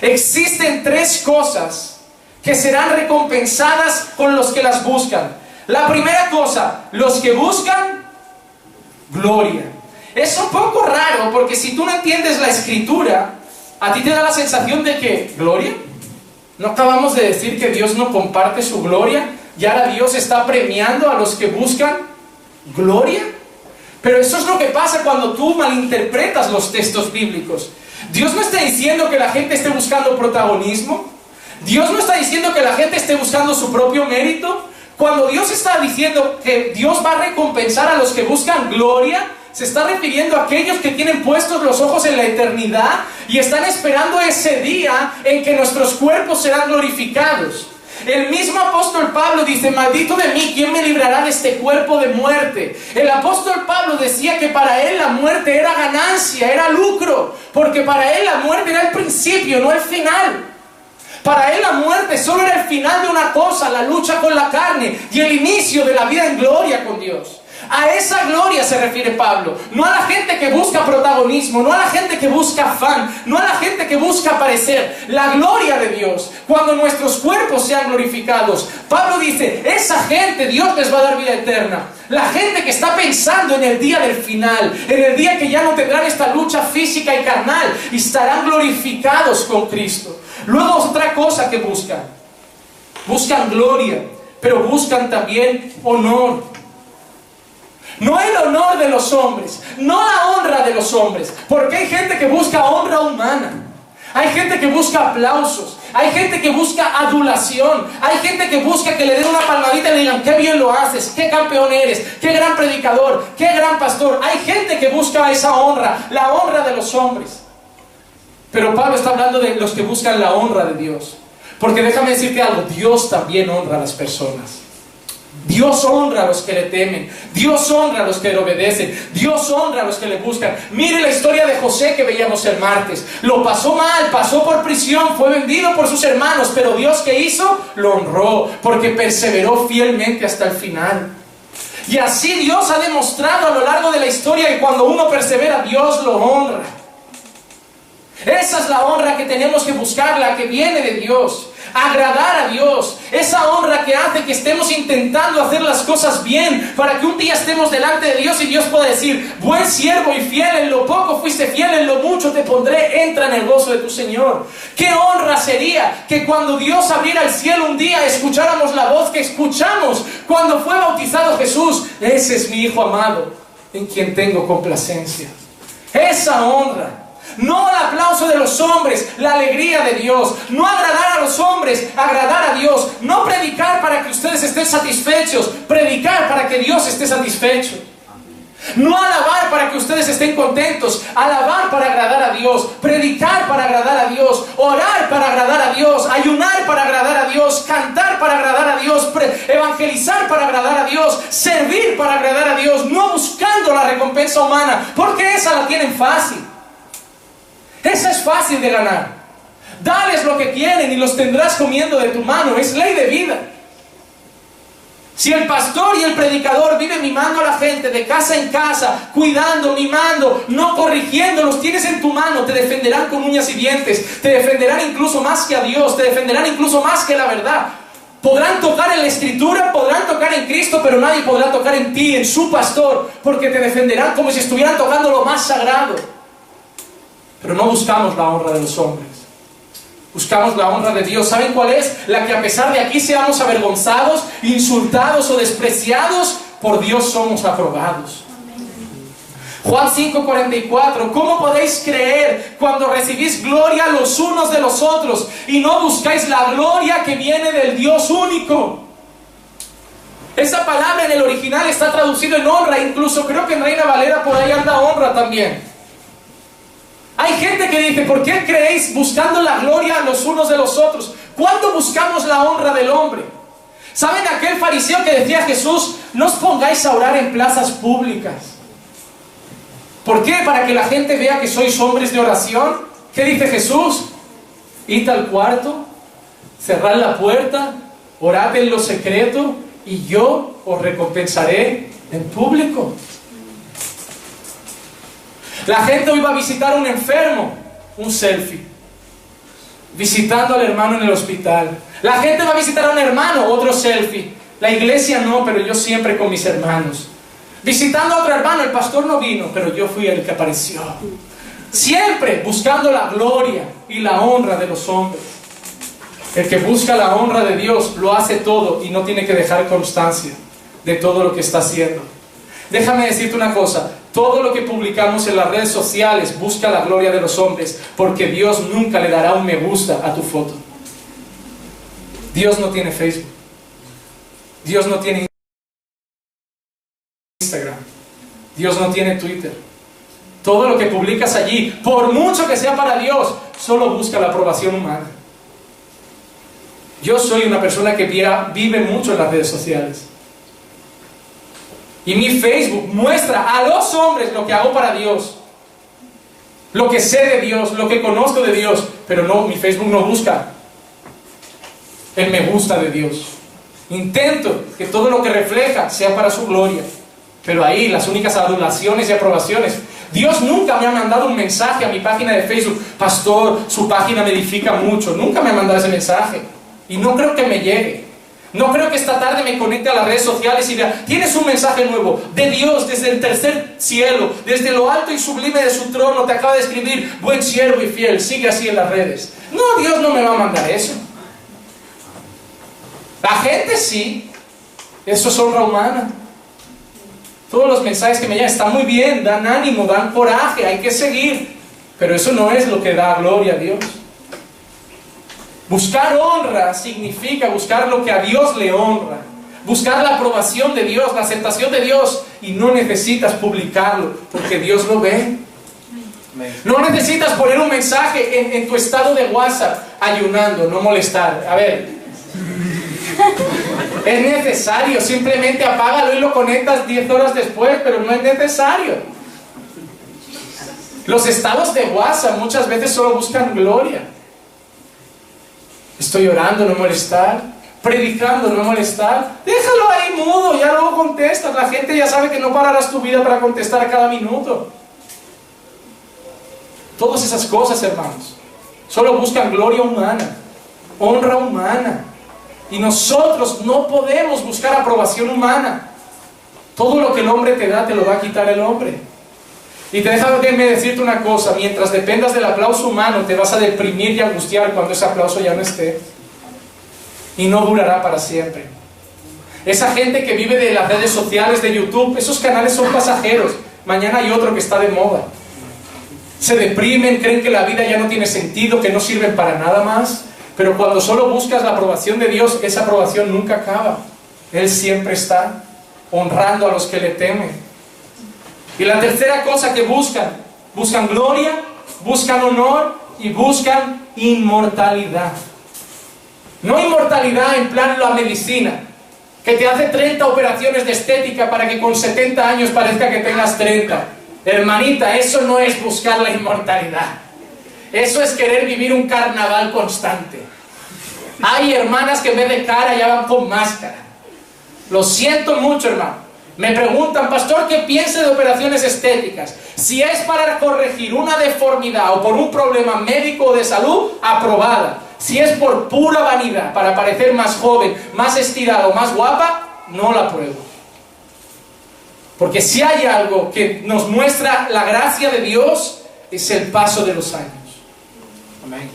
Existen tres cosas que serán recompensadas con los que las buscan. La primera cosa, los que buscan gloria. Es un poco raro porque si tú no entiendes la escritura, a ti te da la sensación de que, ¿gloria? ¿No acabamos de decir que Dios no comparte su gloria? ¿Y ahora Dios está premiando a los que buscan gloria? Pero eso es lo que pasa cuando tú malinterpretas los textos bíblicos. Dios no está diciendo que la gente esté buscando protagonismo. Dios no está diciendo que la gente esté buscando su propio mérito. Cuando Dios está diciendo que Dios va a recompensar a los que buscan gloria, se está refiriendo a aquellos que tienen puestos los ojos en la eternidad y están esperando ese día en que nuestros cuerpos serán glorificados. El mismo apóstol Pablo dice, maldito de mí, ¿quién me librará de este cuerpo de muerte? El apóstol Pablo decía que para él la muerte era ganancia, era lucro, porque para él la muerte era el principio, no el final. Para él la muerte solo era el final de una cosa, la lucha con la carne y el inicio de la vida en gloria con Dios. A esa gloria se refiere Pablo. No a la gente que busca protagonismo, no a la gente que busca fan, no a la gente que busca aparecer. La gloria de Dios, cuando nuestros cuerpos sean glorificados. Pablo dice, esa gente Dios les va a dar vida eterna. La gente que está pensando en el día del final, en el día que ya no tendrán esta lucha física y carnal y estarán glorificados con Cristo. Luego otra cosa que buscan. Buscan gloria, pero buscan también honor. No el honor de los hombres, no la honra de los hombres, porque hay gente que busca honra humana. Hay gente que busca aplausos, hay gente que busca adulación, hay gente que busca que le den una palmadita y le digan, qué bien lo haces, qué campeón eres, qué gran predicador, qué gran pastor. Hay gente que busca esa honra, la honra de los hombres. Pero Pablo está hablando de los que buscan la honra de Dios. Porque déjame decirte algo, Dios también honra a las personas. Dios honra a los que le temen. Dios honra a los que le obedecen. Dios honra a los que le buscan. Mire la historia de José que veíamos el martes. Lo pasó mal, pasó por prisión, fue vendido por sus hermanos, pero Dios que hizo, lo honró porque perseveró fielmente hasta el final. Y así Dios ha demostrado a lo largo de la historia que cuando uno persevera, Dios lo honra. Esa es la honra que tenemos que buscar, la que viene de Dios agradar a Dios, esa honra que hace que estemos intentando hacer las cosas bien, para que un día estemos delante de Dios y Dios pueda decir, buen siervo y fiel, en lo poco fuiste fiel, en lo mucho te pondré, entra en el gozo de tu Señor. Qué honra sería que cuando Dios abriera el cielo un día escucháramos la voz que escuchamos cuando fue bautizado Jesús, ese es mi Hijo amado, en quien tengo complacencia. Esa honra no el aplauso de los hombres, la alegría de Dios. No agradar a los hombres, agradar a Dios. No predicar para que ustedes estén satisfechos, predicar para que Dios esté satisfecho. No alabar para que ustedes estén contentos, alabar para agradar a Dios, predicar para agradar a Dios, orar para agradar a Dios, ayunar para agradar a Dios, cantar para agradar a Dios, evangelizar para agradar a Dios, servir para agradar a Dios, no buscando la recompensa humana, porque esa la tienen fácil. Esa es fácil de ganar. Dales lo que quieren y los tendrás comiendo de tu mano. Es ley de vida. Si el pastor y el predicador viven mimando a la gente de casa en casa, cuidando, mimando, no corrigiendo, los tienes en tu mano, te defenderán con uñas y dientes, te defenderán incluso más que a Dios, te defenderán incluso más que la verdad. Podrán tocar en la escritura, podrán tocar en Cristo, pero nadie podrá tocar en ti, en su pastor, porque te defenderán como si estuvieran tocando lo más sagrado. Pero no buscamos la honra de los hombres. Buscamos la honra de Dios. ¿Saben cuál es? La que a pesar de aquí seamos avergonzados, insultados o despreciados, por Dios somos aprobados. Juan 5:44, ¿cómo podéis creer cuando recibís gloria los unos de los otros y no buscáis la gloria que viene del Dios único? Esa palabra en el original está traducido en honra, incluso creo que en Reina Valera por ahí anda honra también. Hay gente que dice, ¿por qué creéis buscando la gloria los unos de los otros? ¿Cuándo buscamos la honra del hombre? ¿Saben aquel fariseo que decía a Jesús, no os pongáis a orar en plazas públicas? ¿Por qué? Para que la gente vea que sois hombres de oración. ¿Qué dice Jesús? Id al cuarto, cerrad la puerta, orad en lo secreto y yo os recompensaré en público. La gente va a visitar a un enfermo, un selfie. Visitando al hermano en el hospital. La gente va a visitar a un hermano, otro selfie. La iglesia no, pero yo siempre con mis hermanos. Visitando a otro hermano, el pastor no vino, pero yo fui el que apareció. Siempre buscando la gloria y la honra de los hombres. El que busca la honra de Dios lo hace todo y no tiene que dejar constancia de todo lo que está haciendo. Déjame decirte una cosa, todo lo que publicamos en las redes sociales busca la gloria de los hombres, porque Dios nunca le dará un me gusta a tu foto. Dios no tiene Facebook. Dios no tiene Instagram. Dios no tiene Twitter. Todo lo que publicas allí, por mucho que sea para Dios, solo busca la aprobación humana. Yo soy una persona que vive mucho en las redes sociales. Y mi Facebook muestra a los hombres lo que hago para Dios. Lo que sé de Dios, lo que conozco de Dios. Pero no, mi Facebook no busca el me gusta de Dios. Intento que todo lo que refleja sea para su gloria. Pero ahí las únicas adulaciones y aprobaciones. Dios nunca me ha mandado un mensaje a mi página de Facebook, pastor, su página me edifica mucho. Nunca me ha mandado ese mensaje. Y no creo que me llegue. No creo que esta tarde me conecte a las redes sociales y diga, tienes un mensaje nuevo de Dios desde el tercer cielo, desde lo alto y sublime de su trono, te acaba de escribir, buen siervo y fiel, sigue así en las redes. No, Dios no me va a mandar eso. La gente sí, eso es honra humana. Todos los mensajes que me llegan están muy bien, dan ánimo, dan coraje, hay que seguir. Pero eso no es lo que da gloria a Dios. Buscar honra significa buscar lo que a Dios le honra. Buscar la aprobación de Dios, la aceptación de Dios. Y no necesitas publicarlo, porque Dios lo ve. No necesitas poner un mensaje en, tu estado de WhatsApp ayunando, no molestar. A ver, es necesario, simplemente apágalo y lo conectas 10 horas después, pero no es necesario. Los estados de WhatsApp muchas veces solo buscan gloria. Estoy orando, no molestar. Predicando, no molestar. Déjalo ahí mudo, ya luego contestas. La gente ya sabe que no pararás tu vida para contestar cada minuto. Todas esas cosas, hermanos, solo buscan gloria humana, honra humana. Y nosotros no podemos buscar aprobación humana. Todo lo que el hombre te da, te lo va a quitar el hombre. Y te deja de decirte una cosa, mientras dependas del aplauso humano, te vas a deprimir y angustiar cuando ese aplauso ya no esté. Y no durará para siempre. Esa gente que vive de las redes sociales, de YouTube, esos canales son pasajeros. Mañana hay otro que está de moda. Se deprimen, creen que la vida ya no tiene sentido, que no sirven para nada más. Pero cuando solo buscas la aprobación de Dios, esa aprobación nunca acaba. Él siempre está honrando a los que le temen. Y la tercera cosa que buscan, buscan gloria, buscan honor y buscan inmortalidad. No inmortalidad en plan la medicina, que te hace 30 operaciones de estética para que con 70 años parezca que tengas 30. Hermanita, eso no es buscar la inmortalidad. Eso es querer vivir un carnaval constante. Hay hermanas que en vez de cara ya van con máscara. Lo siento mucho, hermano. Me preguntan, pastor, ¿qué piensa de operaciones estéticas? Si es para corregir una deformidad o por un problema médico o de salud, aprobada. Si es por pura vanidad, para parecer más joven, más estirado, más guapa, no la apruebo. Porque si hay algo que nos muestra la gracia de Dios, es el paso de los años. Amén.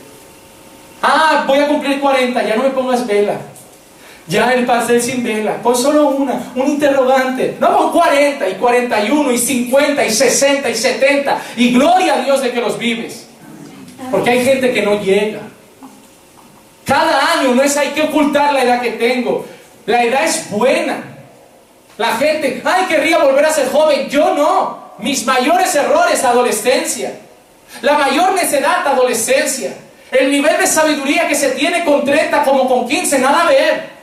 Ah, voy a cumplir 40, ya no me pongas vela. Ya el pastel sin vela, con solo una, un interrogante. No con 40 y 41 y 50 y 60 y 70. Y gloria a Dios de que los vives. Porque hay gente que no llega. Cada año no es hay que ocultar la edad que tengo. La edad es buena. La gente, ay, querría volver a ser joven. Yo no. Mis mayores errores, adolescencia. La mayor necedad, adolescencia. El nivel de sabiduría que se tiene con 30 como con 15, nada a ver.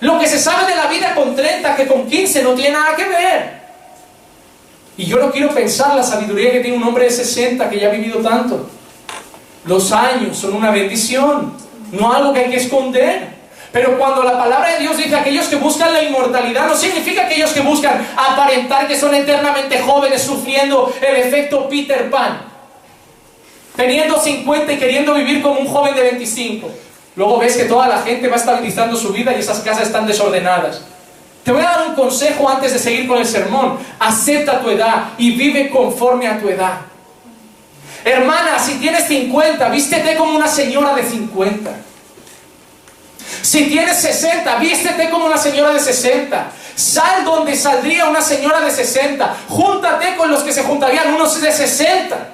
Lo que se sabe de la vida con 30 que con 15 no tiene nada que ver. Y yo no quiero pensar la sabiduría que tiene un hombre de 60 que ya ha vivido tanto. Los años son una bendición, no algo que hay que esconder. Pero cuando la palabra de Dios dice aquellos que buscan la inmortalidad, no significa aquellos que buscan aparentar que son eternamente jóvenes sufriendo el efecto Peter Pan. Teniendo 50 y queriendo vivir como un joven de 25. Luego ves que toda la gente va estabilizando su vida y esas casas están desordenadas. Te voy a dar un consejo antes de seguir con el sermón. Acepta tu edad y vive conforme a tu edad. Hermana, si tienes 50, vístete como una señora de 50. Si tienes 60, vístete como una señora de 60. Sal donde saldría una señora de 60. Júntate con los que se juntarían unos de 60.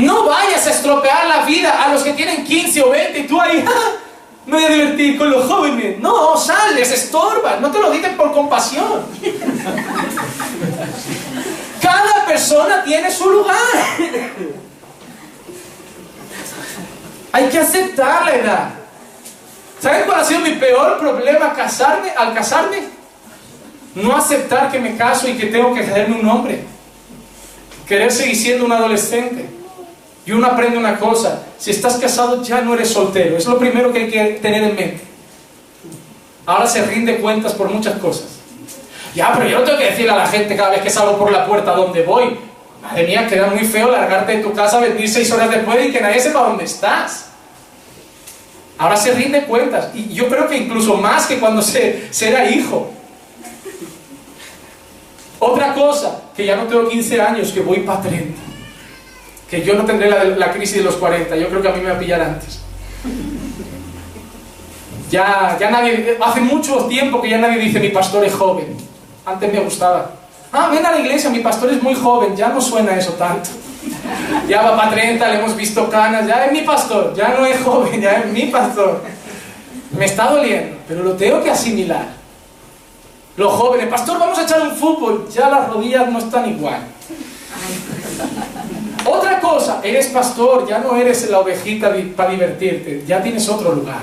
No vayas a estropear la vida a los que tienen 15 o 20 y tú ahí, me voy a divertir con los jóvenes. No, sales, estorbas, no te lo dicen por compasión. Cada persona tiene su lugar. Hay que aceptar la edad. ¿Saben cuál ha sido mi peor problema casarme, al casarme? No aceptar que me caso y que tengo que hacerme un hombre. Querer seguir siendo un adolescente. Y uno aprende una cosa, si estás casado ya no eres soltero, es lo primero que hay que tener en mente. Ahora se rinde cuentas por muchas cosas. Ya, pero yo no tengo que decirle a la gente cada vez que salgo por la puerta dónde voy. Madre mía, queda muy feo largarte de tu casa, venir seis horas después y que nadie sepa dónde estás. Ahora se rinde cuentas. Y yo creo que incluso más que cuando se, se era hijo. Otra cosa, que ya no tengo 15 años, que voy para 30. Que yo no tendré la, crisis de los 40, yo creo que a mí me va a pillar antes. Ya, ya nadie, hace mucho tiempo que ya nadie dice mi pastor es joven. Antes me gustaba. Ah, ven a la iglesia, mi pastor es muy joven, ya no suena eso tanto. Ya va para 30, le hemos visto canas, ya es mi pastor, ya no es joven, ya es mi pastor. Me está doliendo, pero lo tengo que asimilar. Los jóvenes, pastor, vamos a echar un fútbol, ya las rodillas no están igual. Otra cosa, eres pastor, ya no eres la ovejita para divertirte, ya tienes otro lugar.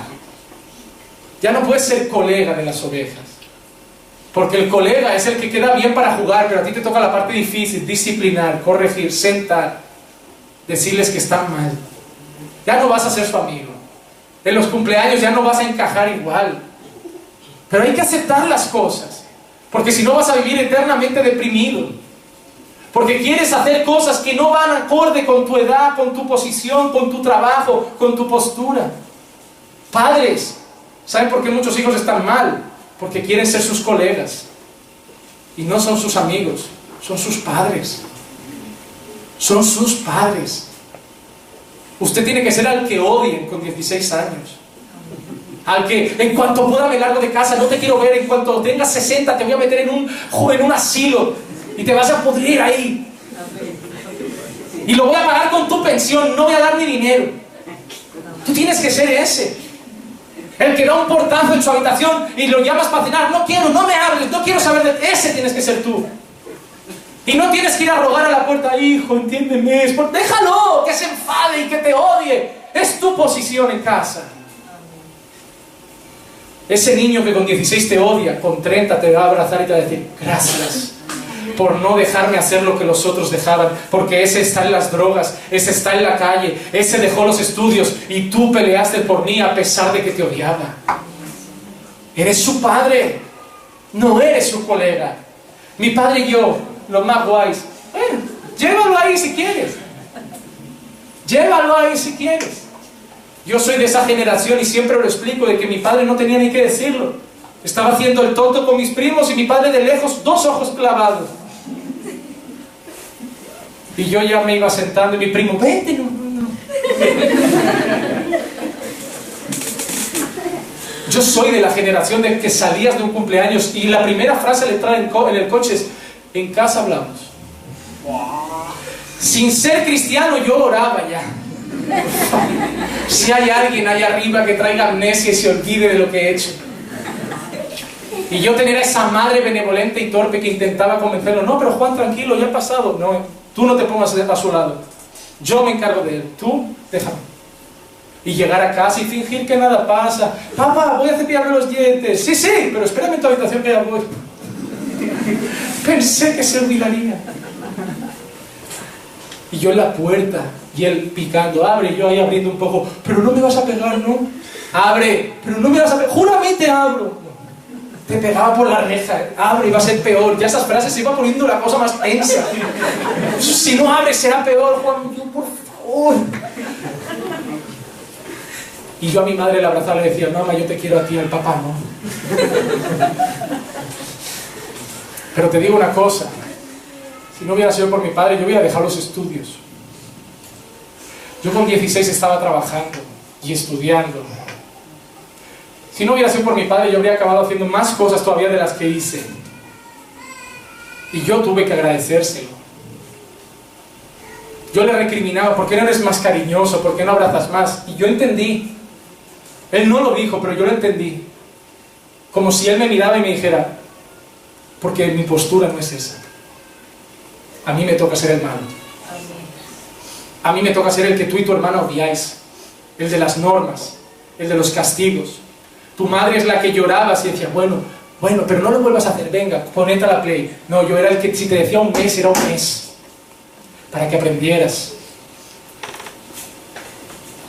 Ya no puedes ser colega de las ovejas. Porque el colega es el que queda bien para jugar, pero a ti te toca la parte difícil, disciplinar, corregir, sentar, decirles que están mal. Ya no vas a ser su amigo. En los cumpleaños ya no vas a encajar igual. Pero hay que aceptar las cosas. Porque si no vas a vivir eternamente deprimido. Porque quieres hacer cosas que no van acorde con tu edad, con tu posición, con tu trabajo, con tu postura. Padres, ¿Saben por qué muchos hijos están mal? Porque quieren ser sus colegas. Y no son sus amigos, son sus padres. Son sus padres. Usted tiene que ser al que odien con 16 años. Al que en cuanto pueda me largo de casa, no te quiero ver, en cuanto tengas 60 te voy a meter en un, en un asilo y te vas a pudrir ahí. Y lo voy a pagar con tu pensión, no voy a dar ni dinero. Tú tienes que ser ese. El que da un portazo en su habitación y lo llamas para cenar, no quiero, no me hables, no quiero saber de... Ese tienes que ser tú. Y no tienes que ir a rogar a la puerta, hijo, entiéndeme, es por... déjalo, que se enfade y que te odie. Es tu posición en casa. Ese niño que con 16 te odia, con 30 te va a abrazar y te va a decir, gracias por no dejarme hacer lo que los otros dejaban, porque ese está en las drogas, ese está en la calle, ese dejó los estudios y tú peleaste por mí a pesar de que te odiaba. Eres su padre, no eres su colega. Mi padre y yo, los más guays, eh, llévalo ahí si quieres. Llévalo ahí si quieres. Yo soy de esa generación y siempre lo explico de que mi padre no tenía ni que decirlo. Estaba haciendo el tonto con mis primos y mi padre de lejos, dos ojos clavados. Y yo ya me iba sentando y mi primo, vete, no, no, no. Yo soy de la generación de que salías de un cumpleaños y la primera frase le traen en el coche es, en casa hablamos. Sin ser cristiano yo oraba ya. Si hay alguien ahí arriba que traiga amnesia y se olvide de lo que he hecho. Y yo tener a esa madre benevolente y torpe que intentaba convencerlo, no, pero Juan, tranquilo, ya ha pasado. No, tú no te pongas a su lado. Yo me encargo de él. Tú, déjame. Y llegar a casa y fingir que nada pasa. Papá, voy a cepillarme los dientes. Sí, sí, pero espérame en tu habitación que ya voy. Pensé que se olvidaría. Y yo en la puerta, y él picando, abre, y yo ahí abriendo un poco, pero no me vas a pegar, ¿no? Abre, pero no me vas a pegar, júrame te abro te pegaba por la reja, abre y va a ser peor. Ya esas frases se iba poniendo la cosa más tensa. Si no abre será peor, Juan, yo, por favor. Y yo a mi madre la abrazaba y le decía, mamá, yo te quiero a ti, al papá no. Pero te digo una cosa, si no hubiera sido por mi padre, yo hubiera dejado los estudios. Yo con 16 estaba trabajando y estudiando si no hubiera sido por mi padre, yo habría acabado haciendo más cosas todavía de las que hice. Y yo tuve que agradecérselo. Yo le recriminaba, ¿por qué no eres más cariñoso? ¿Por qué no abrazas más? Y yo entendí. Él no lo dijo, pero yo lo entendí. Como si él me miraba y me dijera, porque mi postura no es esa. A mí me toca ser el malo. A mí me toca ser el que tú y tu hermana odiáis. El de las normas, el de los castigos, tu madre es la que lloraba y decía, bueno, bueno, pero no lo vuelvas a hacer, venga, ponete a la play. No, yo era el que si te decía un mes, era un mes, para que aprendieras.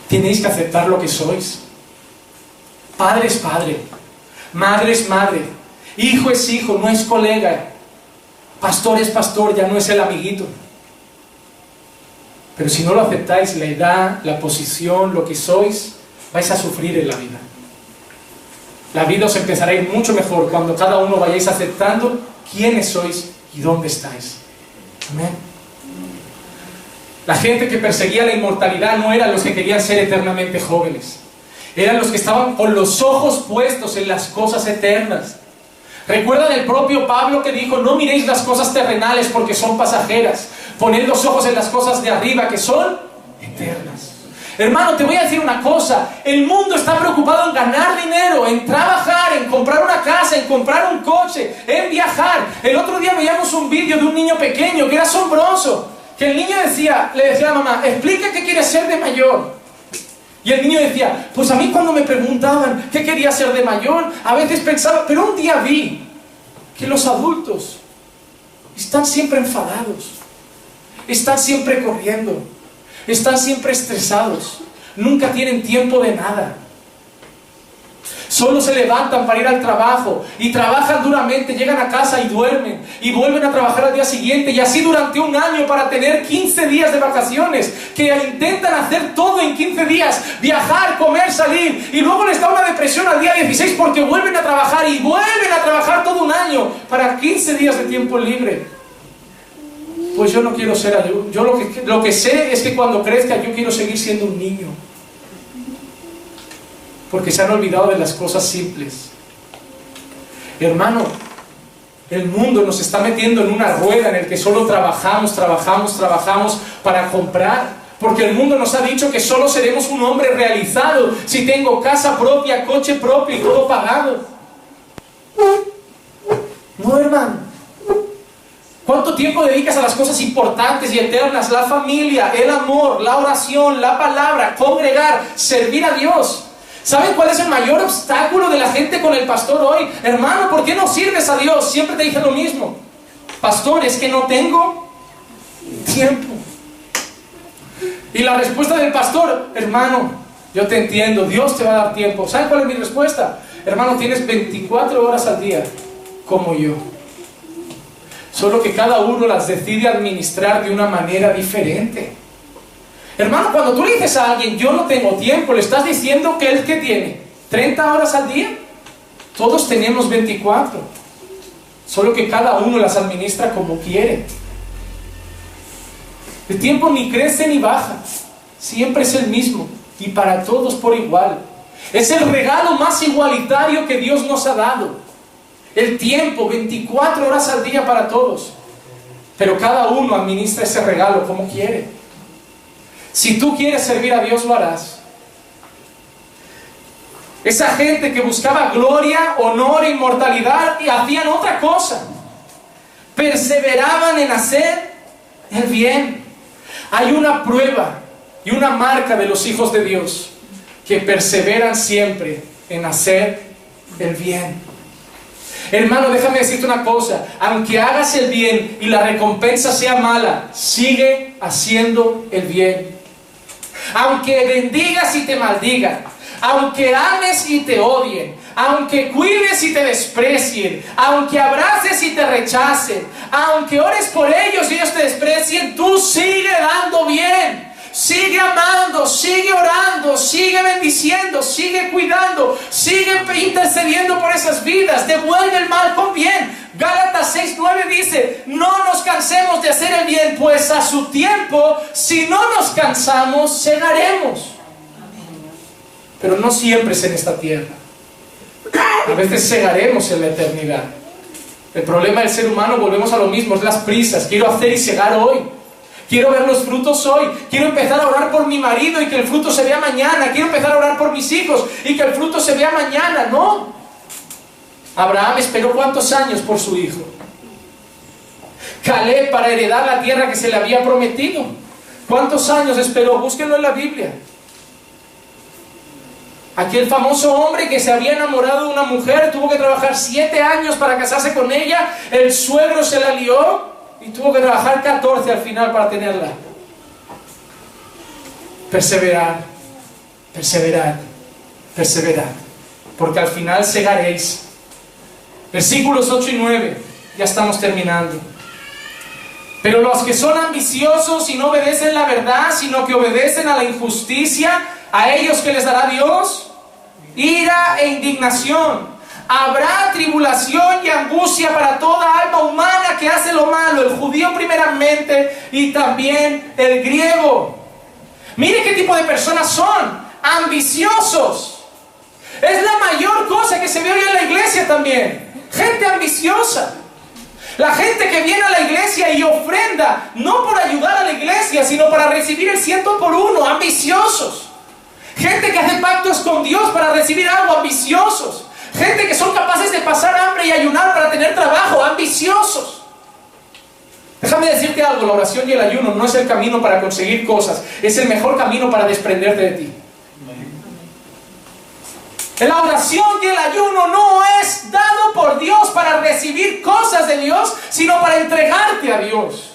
tenéis que aceptar lo que sois. Padre es padre, madre es madre, hijo es hijo, no es colega, pastor es pastor, ya no es el amiguito. Pero si no lo aceptáis, la edad, la posición, lo que sois, vais a sufrir en la vida. La vida os empezará a ir mucho mejor cuando cada uno vayáis aceptando quiénes sois y dónde estáis. Amén. La gente que perseguía la inmortalidad no eran los que querían ser eternamente jóvenes. Eran los que estaban con los ojos puestos en las cosas eternas. Recuerdan el propio Pablo que dijo, no miréis las cosas terrenales porque son pasajeras. Poned los ojos en las cosas de arriba que son eternas. Hermano, te voy a decir una cosa. El mundo está preocupado en ganar dinero, en trabajar, en comprar una casa, en comprar un coche, en viajar. El otro día veíamos un vídeo de un niño pequeño que era asombroso. Que el niño decía, le decía a la mamá, explica qué quiere ser de mayor. Y el niño decía, pues a mí cuando me preguntaban qué quería ser de mayor, a veces pensaba, pero un día vi que los adultos están siempre enfadados, están siempre corriendo, están siempre estresados, nunca tienen tiempo de nada. Solo se levantan para ir al trabajo y trabajan duramente, llegan a casa y duermen y vuelven a trabajar al día siguiente y así durante un año para tener 15 días de vacaciones, que intentan hacer todo en 15 días, viajar, comer, salir y luego les da una depresión al día 16 porque vuelven a trabajar y vuelven a trabajar todo un año para 15 días de tiempo libre. Pues yo no quiero ser adulto, yo lo que, lo que sé es que cuando crezca yo quiero seguir siendo un niño porque se han olvidado de las cosas simples. Hermano, el mundo nos está metiendo en una rueda en el que solo trabajamos, trabajamos, trabajamos para comprar. Porque el mundo nos ha dicho que solo seremos un hombre realizado si tengo casa propia, coche propio y todo pagado. No, hermano. ¿Cuánto tiempo dedicas a las cosas importantes y eternas? La familia, el amor, la oración, la palabra, congregar, servir a Dios. ¿Saben cuál es el mayor obstáculo de la gente con el pastor hoy? Hermano, ¿por qué no sirves a Dios? Siempre te dije lo mismo. Pastor, es que no tengo tiempo. Y la respuesta del pastor, hermano, yo te entiendo, Dios te va a dar tiempo. ¿Saben cuál es mi respuesta? Hermano, tienes 24 horas al día, como yo. Solo que cada uno las decide administrar de una manera diferente. Hermano, cuando tú le dices a alguien, yo no tengo tiempo, le estás diciendo que él que tiene 30 horas al día. Todos tenemos 24. Solo que cada uno las administra como quiere. El tiempo ni crece ni baja. Siempre es el mismo. Y para todos por igual. Es el regalo más igualitario que Dios nos ha dado. El tiempo, 24 horas al día para todos. Pero cada uno administra ese regalo como quiere. Si tú quieres servir a Dios, lo harás. Esa gente que buscaba gloria, honor inmortalidad y hacían otra cosa. Perseveraban en hacer el bien. Hay una prueba y una marca de los hijos de Dios que perseveran siempre en hacer el bien. Hermano, déjame decirte una cosa. Aunque hagas el bien y la recompensa sea mala, sigue haciendo el bien aunque bendigas y te maldigan, aunque ames y te odien, aunque cuides y te desprecien, aunque abraces y te rechacen, aunque ores por ellos y ellos te desprecien, tú sigue dando bien. Sigue amando, sigue orando, sigue bendiciendo, sigue cuidando, sigue intercediendo por esas vidas. Devuelve el mal con bien. Gálatas 6:9 dice, no nos cansemos de hacer el bien, pues a su tiempo, si no nos cansamos, cegaremos. Pero no siempre es en esta tierra. A veces cegaremos en la eternidad. El problema del ser humano, volvemos a lo mismo, es las prisas. Quiero hacer y cegar hoy. Quiero ver los frutos hoy. Quiero empezar a orar por mi marido y que el fruto se vea mañana. Quiero empezar a orar por mis hijos y que el fruto se vea mañana. No. Abraham esperó cuántos años por su hijo. Caleb para heredar la tierra que se le había prometido. ¿Cuántos años esperó? Búsquenlo en la Biblia. Aquel famoso hombre que se había enamorado de una mujer tuvo que trabajar siete años para casarse con ella. El suegro se la lió y tuvo que trabajar 14 al final para tenerla. Perseverar. Perseverad, perseverad, porque al final segaréis. Versículos 8 y 9, ya estamos terminando. Pero los que son ambiciosos y no obedecen la verdad, sino que obedecen a la injusticia, a ellos que les dará Dios, ira e indignación. Habrá tribulación y angustia para toda alma humana que hace lo malo, el judío primeramente y también el griego. Mire qué tipo de personas son, ambiciosos. Es la mayor cosa que se ve hoy en la iglesia también. Gente ambiciosa. La gente que viene a la iglesia y ofrenda, no por ayudar a la iglesia, sino para recibir el ciento por uno, ambiciosos. Gente que hace pactos con Dios para recibir algo, ambiciosos. Gente que son capaces de pasar hambre y ayunar para tener trabajo, ambiciosos. Déjame decirte algo, la oración y el ayuno no es el camino para conseguir cosas, es el mejor camino para desprenderte de ti. La oración y el ayuno no es dado por Dios para recibir cosas de Dios, sino para entregarte a Dios.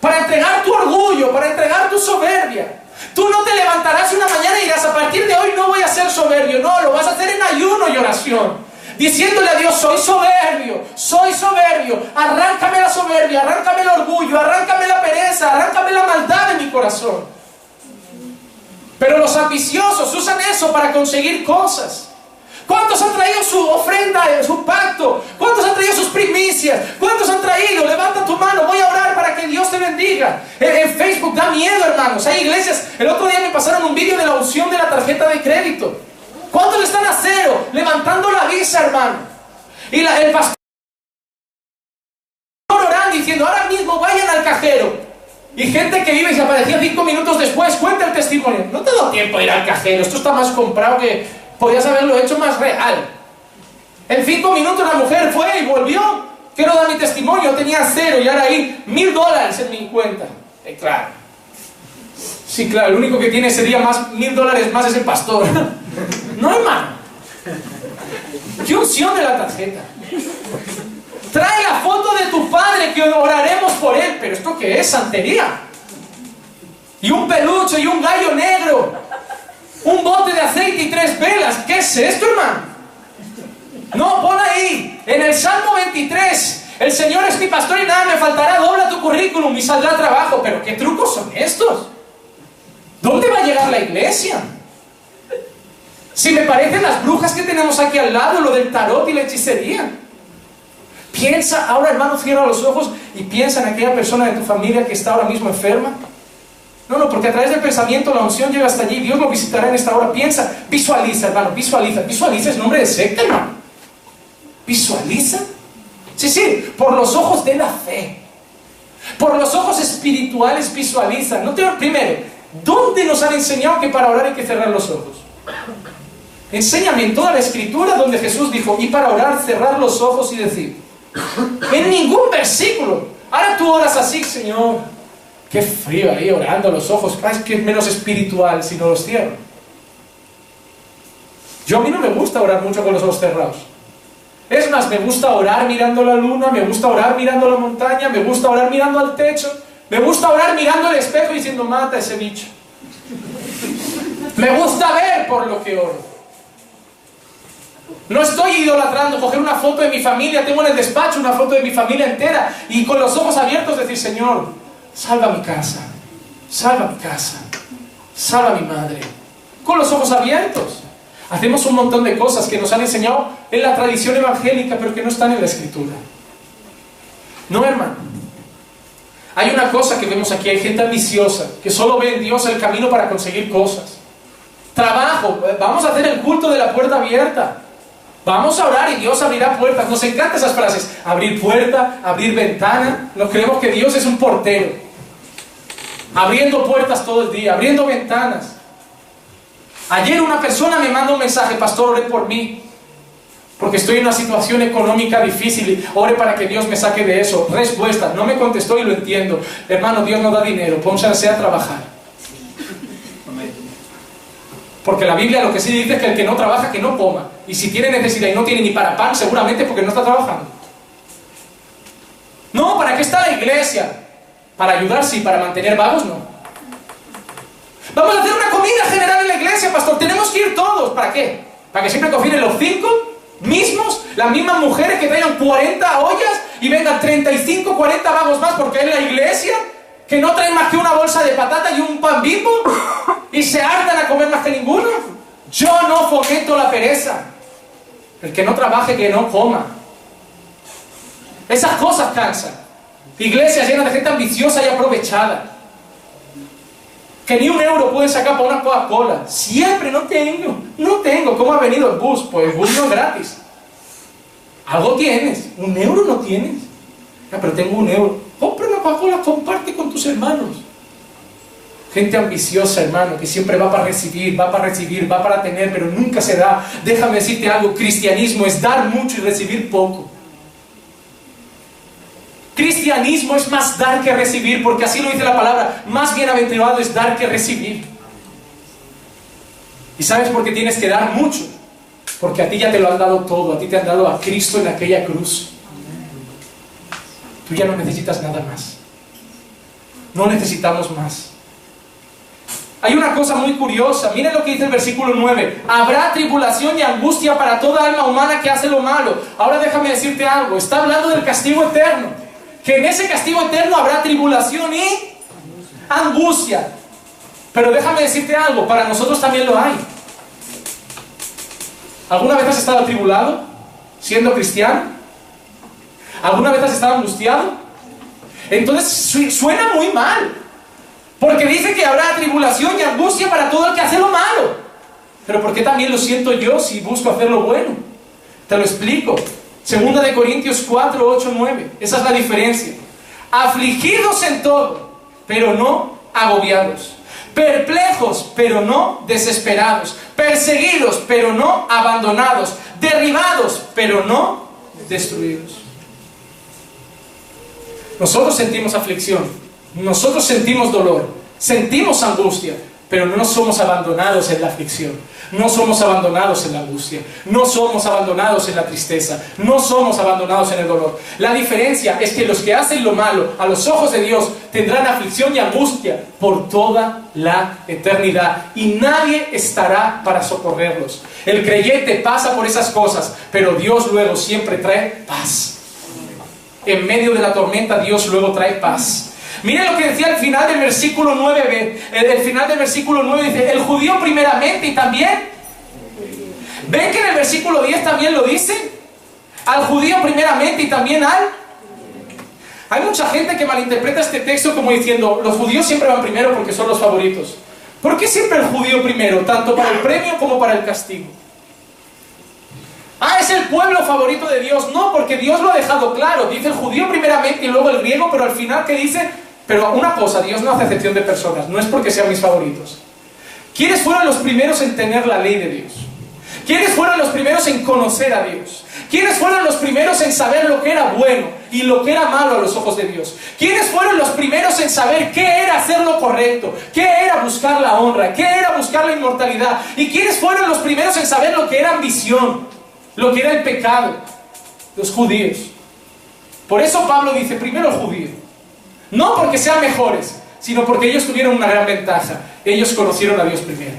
Para entregar tu orgullo, para entregar tu soberbia. Tú no te levantarás una mañana y dirás, a partir de hoy no voy a ser soberbio. No, lo vas a hacer en ayuno y oración. Diciéndole a Dios, soy soberbio, soy soberbio. Arráncame la soberbia, arráncame el orgullo, arráncame la pereza, arráncame la maldad de mi corazón. Pero los ambiciosos usan eso para conseguir cosas. ¿Cuántos han traído su ofrenda, su pacto? ¿Cuántos han traído sus primicias? ¿Cuántos han traído? Levanta tu mano, voy a orar para que Dios te bendiga. En, Facebook da miedo, hermanos. Hay iglesias. El otro día me pasaron un vídeo de la unción de la tarjeta de crédito. ¿Cuántos están a cero? Levantando la visa, hermano. Y el pastor orando diciendo, ahora mismo vayan al cajero. Y gente que vive y se aparecía cinco minutos después, cuenta el testimonio. No te da tiempo ir al cajero, esto está más comprado que Podías haberlo hecho más real. En cinco minutos la mujer fue y volvió. Quiero dar mi testimonio, tenía cero y ahora hay mil dólares en mi cuenta. Eh, claro. Sí, claro, el único que tiene sería más mil dólares más es pastor. no, hermano. ¿Qué opción de la tarjeta? Trae la foto de tu padre que oraremos por él. Pero ¿esto qué es? Santería. Y un peluche y un gallo negro un bote de aceite y tres velas. ¿Qué es esto, hermano? No, pon ahí, en el Salmo 23, el Señor es mi pastor y nada me faltará, dobla tu currículum y saldrá trabajo. Pero ¿qué trucos son estos? ¿Dónde va a llegar la iglesia? Si me parecen las brujas que tenemos aquí al lado, lo del tarot y la hechicería. Piensa, ahora hermano, cierra los ojos y piensa en aquella persona de tu familia que está ahora mismo enferma. No, no, porque a través del pensamiento la unción llega hasta allí. Dios lo visitará en esta hora. Piensa, visualiza, hermano, visualiza. Visualiza es nombre de secta, hermano. Visualiza. Sí, sí, por los ojos de la fe. Por los ojos espirituales visualiza. No te, primero, ¿dónde nos han enseñado que para orar hay que cerrar los ojos? Enséñame en toda la escritura donde Jesús dijo, y para orar cerrar los ojos y decir. En ningún versículo. Ahora tú oras así, Señor. Qué frío ahí orando los ojos. es que es menos espiritual si no los cierro. Yo a mí no me gusta orar mucho con los ojos cerrados. Es más, me gusta orar mirando la luna, me gusta orar mirando la montaña, me gusta orar mirando al techo, me gusta orar mirando el espejo y diciendo, mata ese bicho. Me gusta ver por lo que oro. No estoy idolatrando, coger una foto de mi familia, tengo en el despacho una foto de mi familia entera y con los ojos abiertos decir, Señor, salva mi casa, salva mi casa, salva mi madre. Con los ojos abiertos. Hacemos un montón de cosas que nos han enseñado en la tradición evangélica, pero que no están en la escritura. No, hermano. Hay una cosa que vemos aquí, hay gente ambiciosa, que solo ve en Dios el camino para conseguir cosas. Trabajo, vamos a hacer el culto de la puerta abierta. Vamos a orar y Dios abrirá puertas. Nos encantan esas frases. Abrir puerta, abrir ventana. Nos creemos que Dios es un portero abriendo puertas todo el día, abriendo ventanas. Ayer una persona me manda un mensaje, pastor, ore por mí, porque estoy en una situación económica difícil, ore para que Dios me saque de eso. Respuesta, no me contestó y lo entiendo. Hermano, Dios no da dinero, pónganse a trabajar. Porque la Biblia lo que sí dice es que el que no trabaja, que no coma. Y si tiene necesidad y no tiene ni para pan, seguramente porque no está trabajando. No, ¿para qué está la iglesia? Para ayudar, sí, para mantener vagos, no. Vamos a hacer una comida general en la iglesia, pastor. Tenemos que ir todos. ¿Para qué? ¿Para que siempre cocinen los cinco mismos? Las mismas mujeres que traigan 40 ollas y vengan 35, 40 vagos más porque es la iglesia que no traen más que una bolsa de patata y un pan bimbo y se hartan a comer más que ninguno. Yo no fomento la pereza. El que no trabaje, que no coma. Esas cosas cansan. Iglesias llenas de gente ambiciosa y aprovechada. Que ni un euro pueden sacar para una Coca-Cola. Siempre no tengo, no tengo. ¿Cómo ha venido el bus? Pues el bus no es gratis. Algo tienes. Un euro no tienes. Ya, pero tengo un euro. Compra una Coca-Cola, comparte con tus hermanos. Gente ambiciosa, hermano, que siempre va para recibir, va para recibir, va para tener, pero nunca se da. Déjame decirte algo, cristianismo es dar mucho y recibir poco. Cristianismo es más dar que recibir, porque así lo dice la palabra. Más bienaventurado es dar que recibir. ¿Y sabes por qué tienes que dar mucho? Porque a ti ya te lo han dado todo, a ti te han dado a Cristo en aquella cruz. Tú ya no necesitas nada más. No necesitamos más. Hay una cosa muy curiosa. Miren lo que dice el versículo 9. Habrá tribulación y angustia para toda alma humana que hace lo malo. Ahora déjame decirte algo. Está hablando del castigo eterno. Que en ese castigo eterno habrá tribulación y angustia. Pero déjame decirte algo. Para nosotros también lo hay. ¿Alguna vez has estado atribulado siendo cristiano? ¿Alguna vez has estado angustiado? Entonces suena muy mal. Porque dice que habrá tribulación y angustia para todo el que hace lo malo. Pero ¿por qué también lo siento yo si busco hacer lo bueno? Te lo explico. Segunda de Corintios 4, 8, 9. Esa es la diferencia. Afligidos en todo, pero no agobiados. Perplejos, pero no desesperados. Perseguidos, pero no abandonados. Derribados, pero no destruidos. Nosotros sentimos aflicción, nosotros sentimos dolor, sentimos angustia, pero no somos abandonados en la aflicción, no somos abandonados en la angustia, no somos abandonados en la tristeza, no somos abandonados en el dolor. La diferencia es que los que hacen lo malo a los ojos de Dios tendrán aflicción y angustia por toda la eternidad y nadie estará para socorrerlos. El creyente pasa por esas cosas, pero Dios luego siempre trae paz en medio de la tormenta Dios luego trae paz. Miren lo que decía al final del versículo 9b. El, final del versículo 9 dice, el judío primeramente y también. ¿Ven que en el versículo 10 también lo dice? Al judío primeramente y también al... Hay mucha gente que malinterpreta este texto como diciendo, los judíos siempre van primero porque son los favoritos. ¿Por qué siempre el judío primero, tanto para el premio como para el castigo? Ah, es el pueblo favorito de Dios. No, porque Dios lo ha dejado claro. Dice el judío primeramente y luego el griego, pero al final que dice, pero una cosa, Dios no hace excepción de personas, no es porque sean mis favoritos. ¿Quiénes fueron los primeros en tener la ley de Dios? ¿Quiénes fueron los primeros en conocer a Dios? ¿Quiénes fueron los primeros en saber lo que era bueno y lo que era malo a los ojos de Dios? ¿Quiénes fueron los primeros en saber qué era hacer lo correcto? ¿Qué era buscar la honra? ¿Qué era buscar la inmortalidad? ¿Y quiénes fueron los primeros en saber lo que era ambición? lo que era el pecado, los judíos. Por eso Pablo dice, primero el judío. No porque sean mejores, sino porque ellos tuvieron una gran ventaja. Ellos conocieron a Dios primero.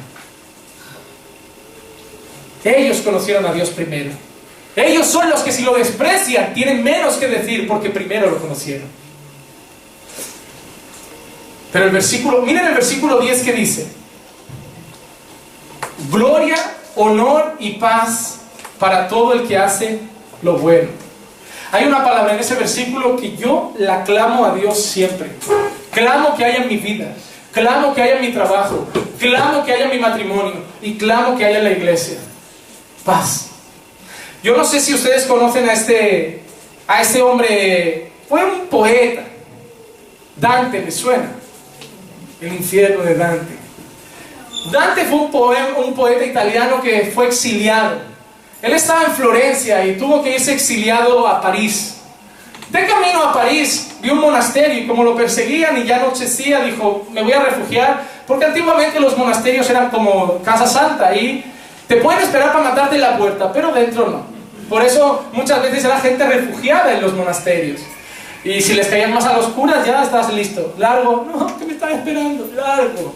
Ellos conocieron a Dios primero. Ellos son los que si lo desprecian tienen menos que decir porque primero lo conocieron. Pero el versículo, miren el versículo 10 que dice, gloria, honor y paz para todo el que hace lo bueno. Hay una palabra en ese versículo que yo la clamo a Dios siempre. Clamo que haya en mi vida, clamo que haya en mi trabajo, clamo que haya en mi matrimonio y clamo que haya en la iglesia. Paz. Yo no sé si ustedes conocen a este, a este hombre, fue un poeta. Dante, ¿me suena? El infierno de Dante. Dante fue un, un poeta italiano que fue exiliado él estaba en Florencia y tuvo que irse exiliado a París. De camino a París, vio un monasterio y como lo perseguían y ya anochecía, dijo, me voy a refugiar, porque antiguamente los monasterios eran como Casa Santa y te pueden esperar para matarte en la puerta, pero dentro no. Por eso muchas veces era gente refugiada en los monasterios. Y si les caían más a los curas, ya estás listo. Largo, no, que me están esperando, largo.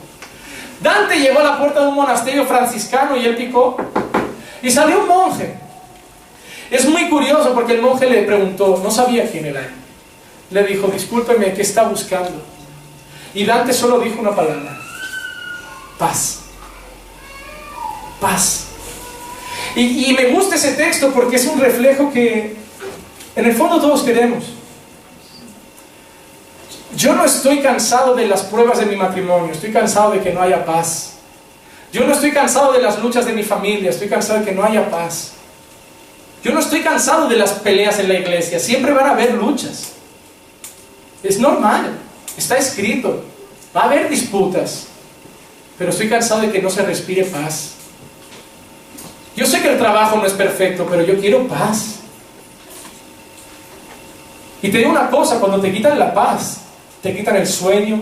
Dante llegó a la puerta de un monasterio franciscano y él picó. Y salió un monje. Es muy curioso porque el monje le preguntó, no sabía quién era él. Le dijo, discúlpeme, ¿qué está buscando? Y Dante solo dijo una palabra, paz. Paz. Y, me gusta ese texto porque es un reflejo que en el fondo todos queremos. Yo no estoy cansado de las pruebas de mi matrimonio, estoy cansado de que no haya paz. Yo no estoy cansado de las luchas de mi familia, estoy cansado de que no haya paz. Yo no estoy cansado de las peleas en la iglesia, siempre van a haber luchas. Es normal, está escrito, va a haber disputas, pero estoy cansado de que no se respire paz. Yo sé que el trabajo no es perfecto, pero yo quiero paz. Y te digo una cosa, cuando te quitan la paz, te quitan el sueño,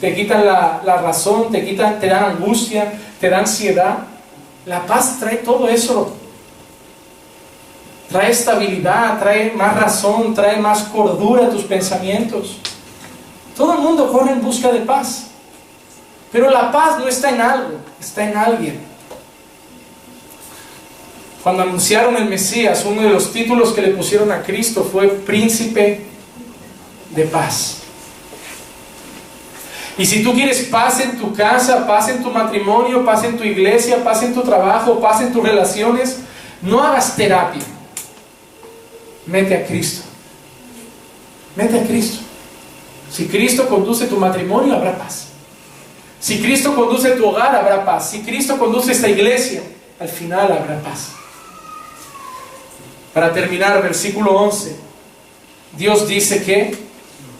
te quitan la, razón, te, quitan, te dan angustia, te da ansiedad. La paz trae todo eso. Trae estabilidad, trae más razón, trae más cordura a tus pensamientos. Todo el mundo corre en busca de paz. Pero la paz no está en algo, está en alguien. Cuando anunciaron el Mesías, uno de los títulos que le pusieron a Cristo fue príncipe de paz. Y si tú quieres paz en tu casa, paz en tu matrimonio, paz en tu iglesia, paz en tu trabajo, paz en tus relaciones, no hagas terapia. Mete a Cristo. Mete a Cristo. Si Cristo conduce tu matrimonio, habrá paz. Si Cristo conduce tu hogar, habrá paz. Si Cristo conduce esta iglesia, al final habrá paz. Para terminar, versículo 11. Dios dice que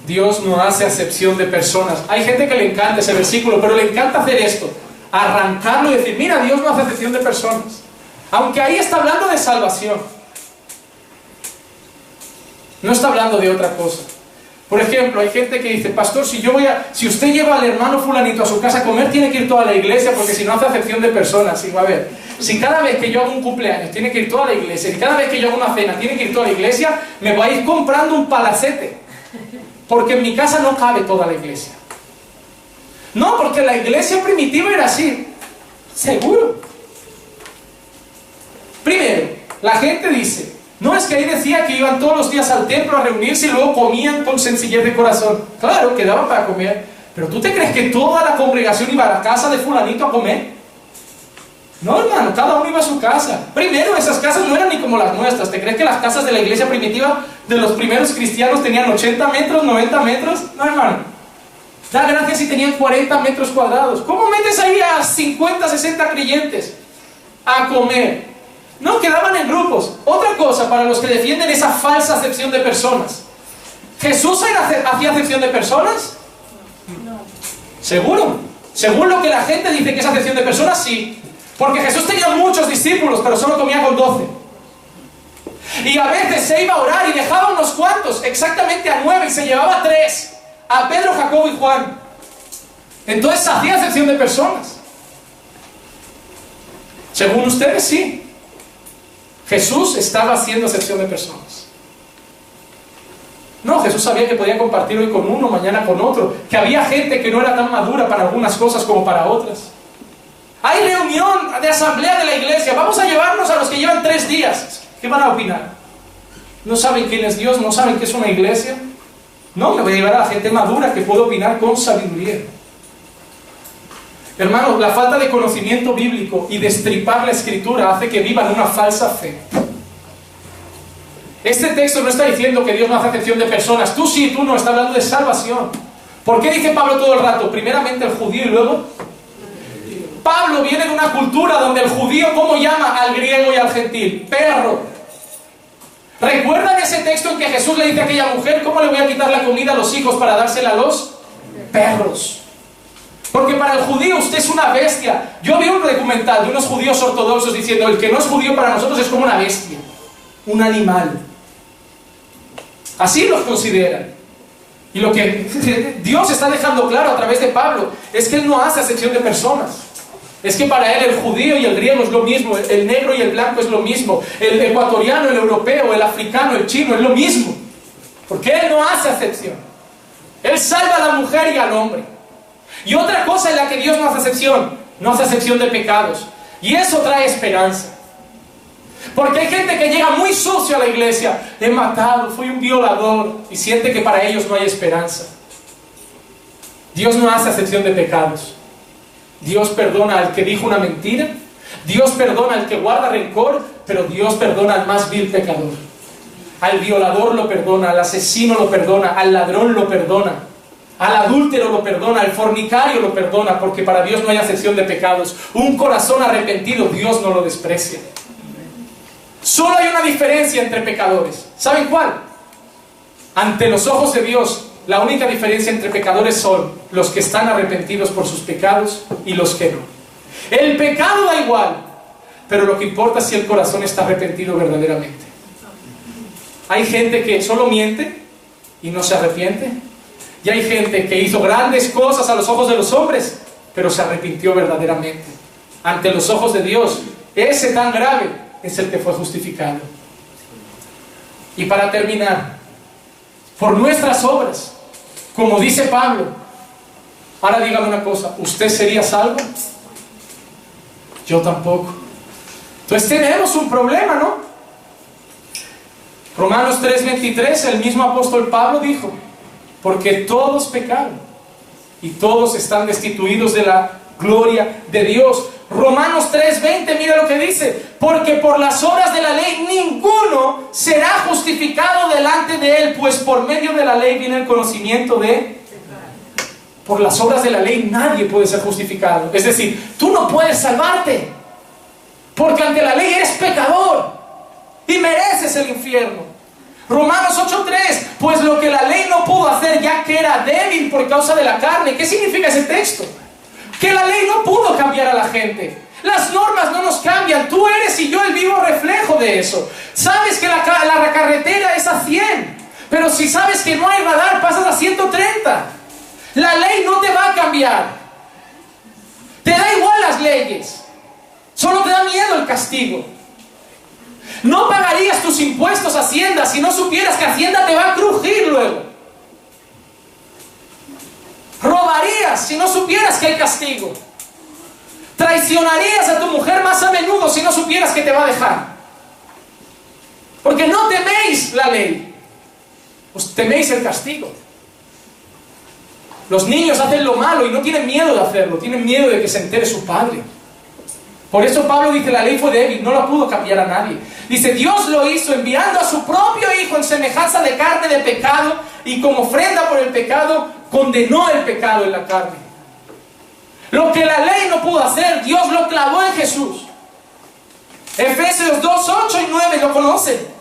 Dios no hace acepción de personas. Hay gente que le encanta ese versículo, pero le encanta hacer esto, arrancarlo y decir, mira, Dios no hace acepción de personas. Aunque ahí está hablando de salvación. No está hablando de otra cosa. Por ejemplo, hay gente que dice, pastor, si yo voy a, si usted lleva al hermano fulanito a su casa a comer, tiene que ir toda la iglesia porque si no hace acepción de personas. Y va a ver, si cada vez que yo hago un cumpleaños tiene que ir toda la iglesia, y cada vez que yo hago una cena tiene que ir toda la iglesia, me voy a ir comprando un palacete. Porque en mi casa no cabe toda la iglesia. No, porque la iglesia primitiva era así. Seguro. Primero, la gente dice, no es que ahí decía que iban todos los días al templo a reunirse y luego comían con sencillez de corazón. Claro, quedaban para comer. Pero ¿tú te crees que toda la congregación iba a la casa de fulanito a comer? No, hermano, cada uno iba a su casa. Primero, esas casas no eran ni como las nuestras. ¿Te crees que las casas de la iglesia primitiva de los primeros cristianos tenían 80 metros, 90 metros? No, hermano. Da gracias si tenían 40 metros cuadrados. ¿Cómo metes ahí a 50, 60 creyentes a comer? No, quedaban en grupos. Otra cosa para los que defienden esa falsa acepción de personas. ¿Jesús hacía acepción de personas? No. ¿Seguro? Según lo que la gente dice que es acepción de personas, sí. Porque Jesús tenía muchos discípulos, pero solo comía con doce. Y a veces se iba a orar y dejaba unos cuantos, exactamente a nueve, y se llevaba tres. A Pedro, Jacobo y Juan. Entonces hacía excepción de personas. Según ustedes, sí. Jesús estaba haciendo excepción de personas. No, Jesús sabía que podía compartir hoy con uno, mañana con otro. Que había gente que no era tan madura para algunas cosas como para otras. Hay reunión de asamblea de la iglesia. Vamos a llevarnos a los que llevan tres días. ¿Qué van a opinar? ¿No saben quién es Dios? ¿No saben qué es una iglesia? No, me voy a llevar a la gente madura que puede opinar con sabiduría. Hermanos, la falta de conocimiento bíblico y destripar la escritura hace que vivan una falsa fe. Este texto no está diciendo que Dios no hace acepción de personas. Tú sí, tú no, está hablando de salvación. ¿Por qué dice Pablo todo el rato? Primeramente el judío y luego Pablo viene de una cultura donde el judío, ¿cómo llama al griego y al gentil? Perro. ¿Recuerdan ese texto en que Jesús le dice a aquella mujer, ¿cómo le voy a quitar la comida a los hijos para dársela a los perros? Porque para el judío usted es una bestia. Yo vi un documental de unos judíos ortodoxos diciendo, el que no es judío para nosotros es como una bestia, un animal. Así los consideran. Y lo que Dios está dejando claro a través de Pablo es que Él no hace acepción de personas. Es que para él el judío y el griego es lo mismo, el negro y el blanco es lo mismo, el ecuatoriano, el europeo, el africano, el chino es lo mismo. Porque él no hace acepción. Él salva a la mujer y al hombre. Y otra cosa en la que Dios no hace excepción, no hace excepción de pecados. Y eso trae esperanza. Porque hay gente que llega muy sucio a la iglesia, he matado, fui un violador, y siente que para ellos no hay esperanza. Dios no hace excepción de pecados. Dios perdona al que dijo una mentira, Dios perdona al que guarda rencor, pero Dios perdona al más vil pecador. Al violador lo perdona, al asesino lo perdona, al ladrón lo perdona, al adúltero lo perdona, al fornicario lo perdona, porque para Dios no hay excepción de pecados. Un corazón arrepentido, Dios no lo desprecia. Solo hay una diferencia entre pecadores. ¿Saben cuál? Ante los ojos de Dios, la única diferencia entre pecadores son los que están arrepentidos por sus pecados y los que no. El pecado da igual, pero lo que importa es si el corazón está arrepentido verdaderamente. Hay gente que solo miente y no se arrepiente. Y hay gente que hizo grandes cosas a los ojos de los hombres, pero se arrepintió verdaderamente. Ante los ojos de Dios, ese tan grave es el que fue justificado. Y para terminar, por nuestras obras, como dice Pablo, ahora dígame una cosa, ¿usted sería salvo? Yo tampoco. Entonces tenemos un problema, ¿no? Romanos 3:23, el mismo apóstol Pablo dijo, porque todos pecaron y todos están destituidos de la gloria de Dios. Romanos 3:20, mira lo que dice, porque por las obras de la ley ninguno será justificado delante de él, pues por medio de la ley viene el conocimiento de... Por las obras de la ley nadie puede ser justificado. Es decir, tú no puedes salvarte, porque ante la ley eres pecador y mereces el infierno. Romanos 8:3, pues lo que la ley no pudo hacer ya que era débil por causa de la carne. ¿Qué significa ese texto? Que la ley no pudo cambiar a la gente. Las normas no nos cambian, tú eres y yo el vivo reflejo de eso. Sabes que la, carretera es a 100, pero si sabes que no hay radar, pasas a 130. La ley no te va a cambiar. Te da igual las leyes, solo te da miedo el castigo. No pagarías tus impuestos a Hacienda si no supieras que Hacienda te va a crujir luego. Robarías si no supieras que hay castigo. Traicionarías a tu mujer más a menudo si no supieras que te va a dejar. Porque no teméis la ley, pues teméis el castigo. Los niños hacen lo malo y no tienen miedo de hacerlo, tienen miedo de que se entere su padre. Por eso Pablo dice, la ley fue débil, no la pudo cambiar a nadie. Dice, Dios lo hizo enviando a su propio Hijo en semejanza de carne de pecado y como ofrenda por el pecado, condenó el pecado en la carne. Lo que la ley no pudo hacer, Dios lo clavó en Jesús. Efesios 2, 8 y 9 lo conocen.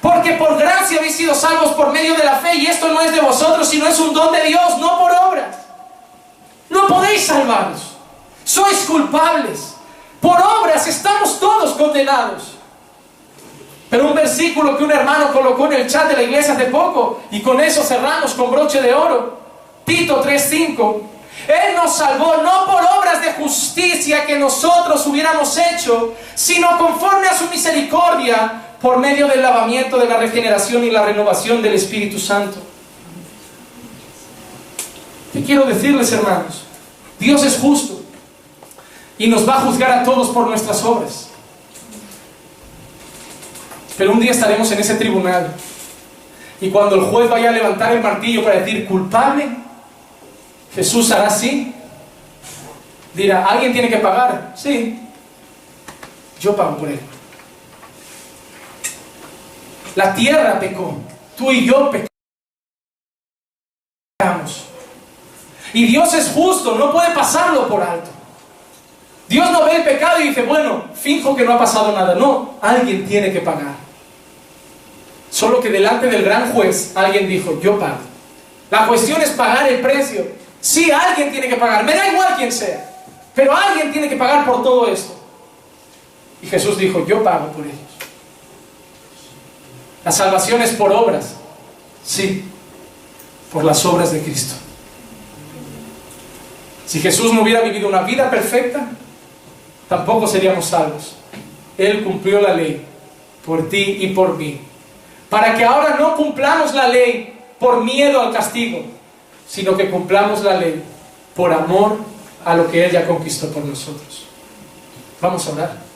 Porque por gracia habéis sido salvos por medio de la fe y esto no es de vosotros, sino es un don de Dios, no por obras. No podéis salvaros. Sois culpables. Por obras estamos todos condenados. Pero un versículo que un hermano colocó en el chat de la iglesia hace poco, y con eso cerramos con broche de oro. Tito 3:5. Él nos salvó no por obras de justicia que nosotros hubiéramos hecho, sino conforme a su misericordia, por medio del lavamiento de la regeneración y la renovación del Espíritu Santo. ¿Qué quiero decirles, hermanos? Dios es justo y nos va a juzgar a todos por nuestras obras. Pero un día estaremos en ese tribunal y cuando el juez vaya a levantar el martillo para decir culpable, Jesús hará así. Dirá, ¿alguien tiene que pagar? Sí. Yo pago por él. La tierra pecó. Tú y yo pecamos. Y Dios es justo, no puede pasarlo por alto. Dios no ve el pecado y dice, bueno, finjo que no ha pasado nada. No, alguien tiene que pagar. Solo que delante del gran juez alguien dijo, yo pago. La cuestión es pagar el precio. Sí, alguien tiene que pagar. Me da igual quién sea. Pero alguien tiene que pagar por todo esto. Y Jesús dijo, yo pago por ellos. La salvación es por obras. Sí, por las obras de Cristo. Si Jesús no hubiera vivido una vida perfecta, tampoco seríamos salvos. Él cumplió la ley por ti y por mí. Para que ahora no cumplamos la ley por miedo al castigo, sino que cumplamos la ley por amor a lo que Él ya conquistó por nosotros. Vamos a orar.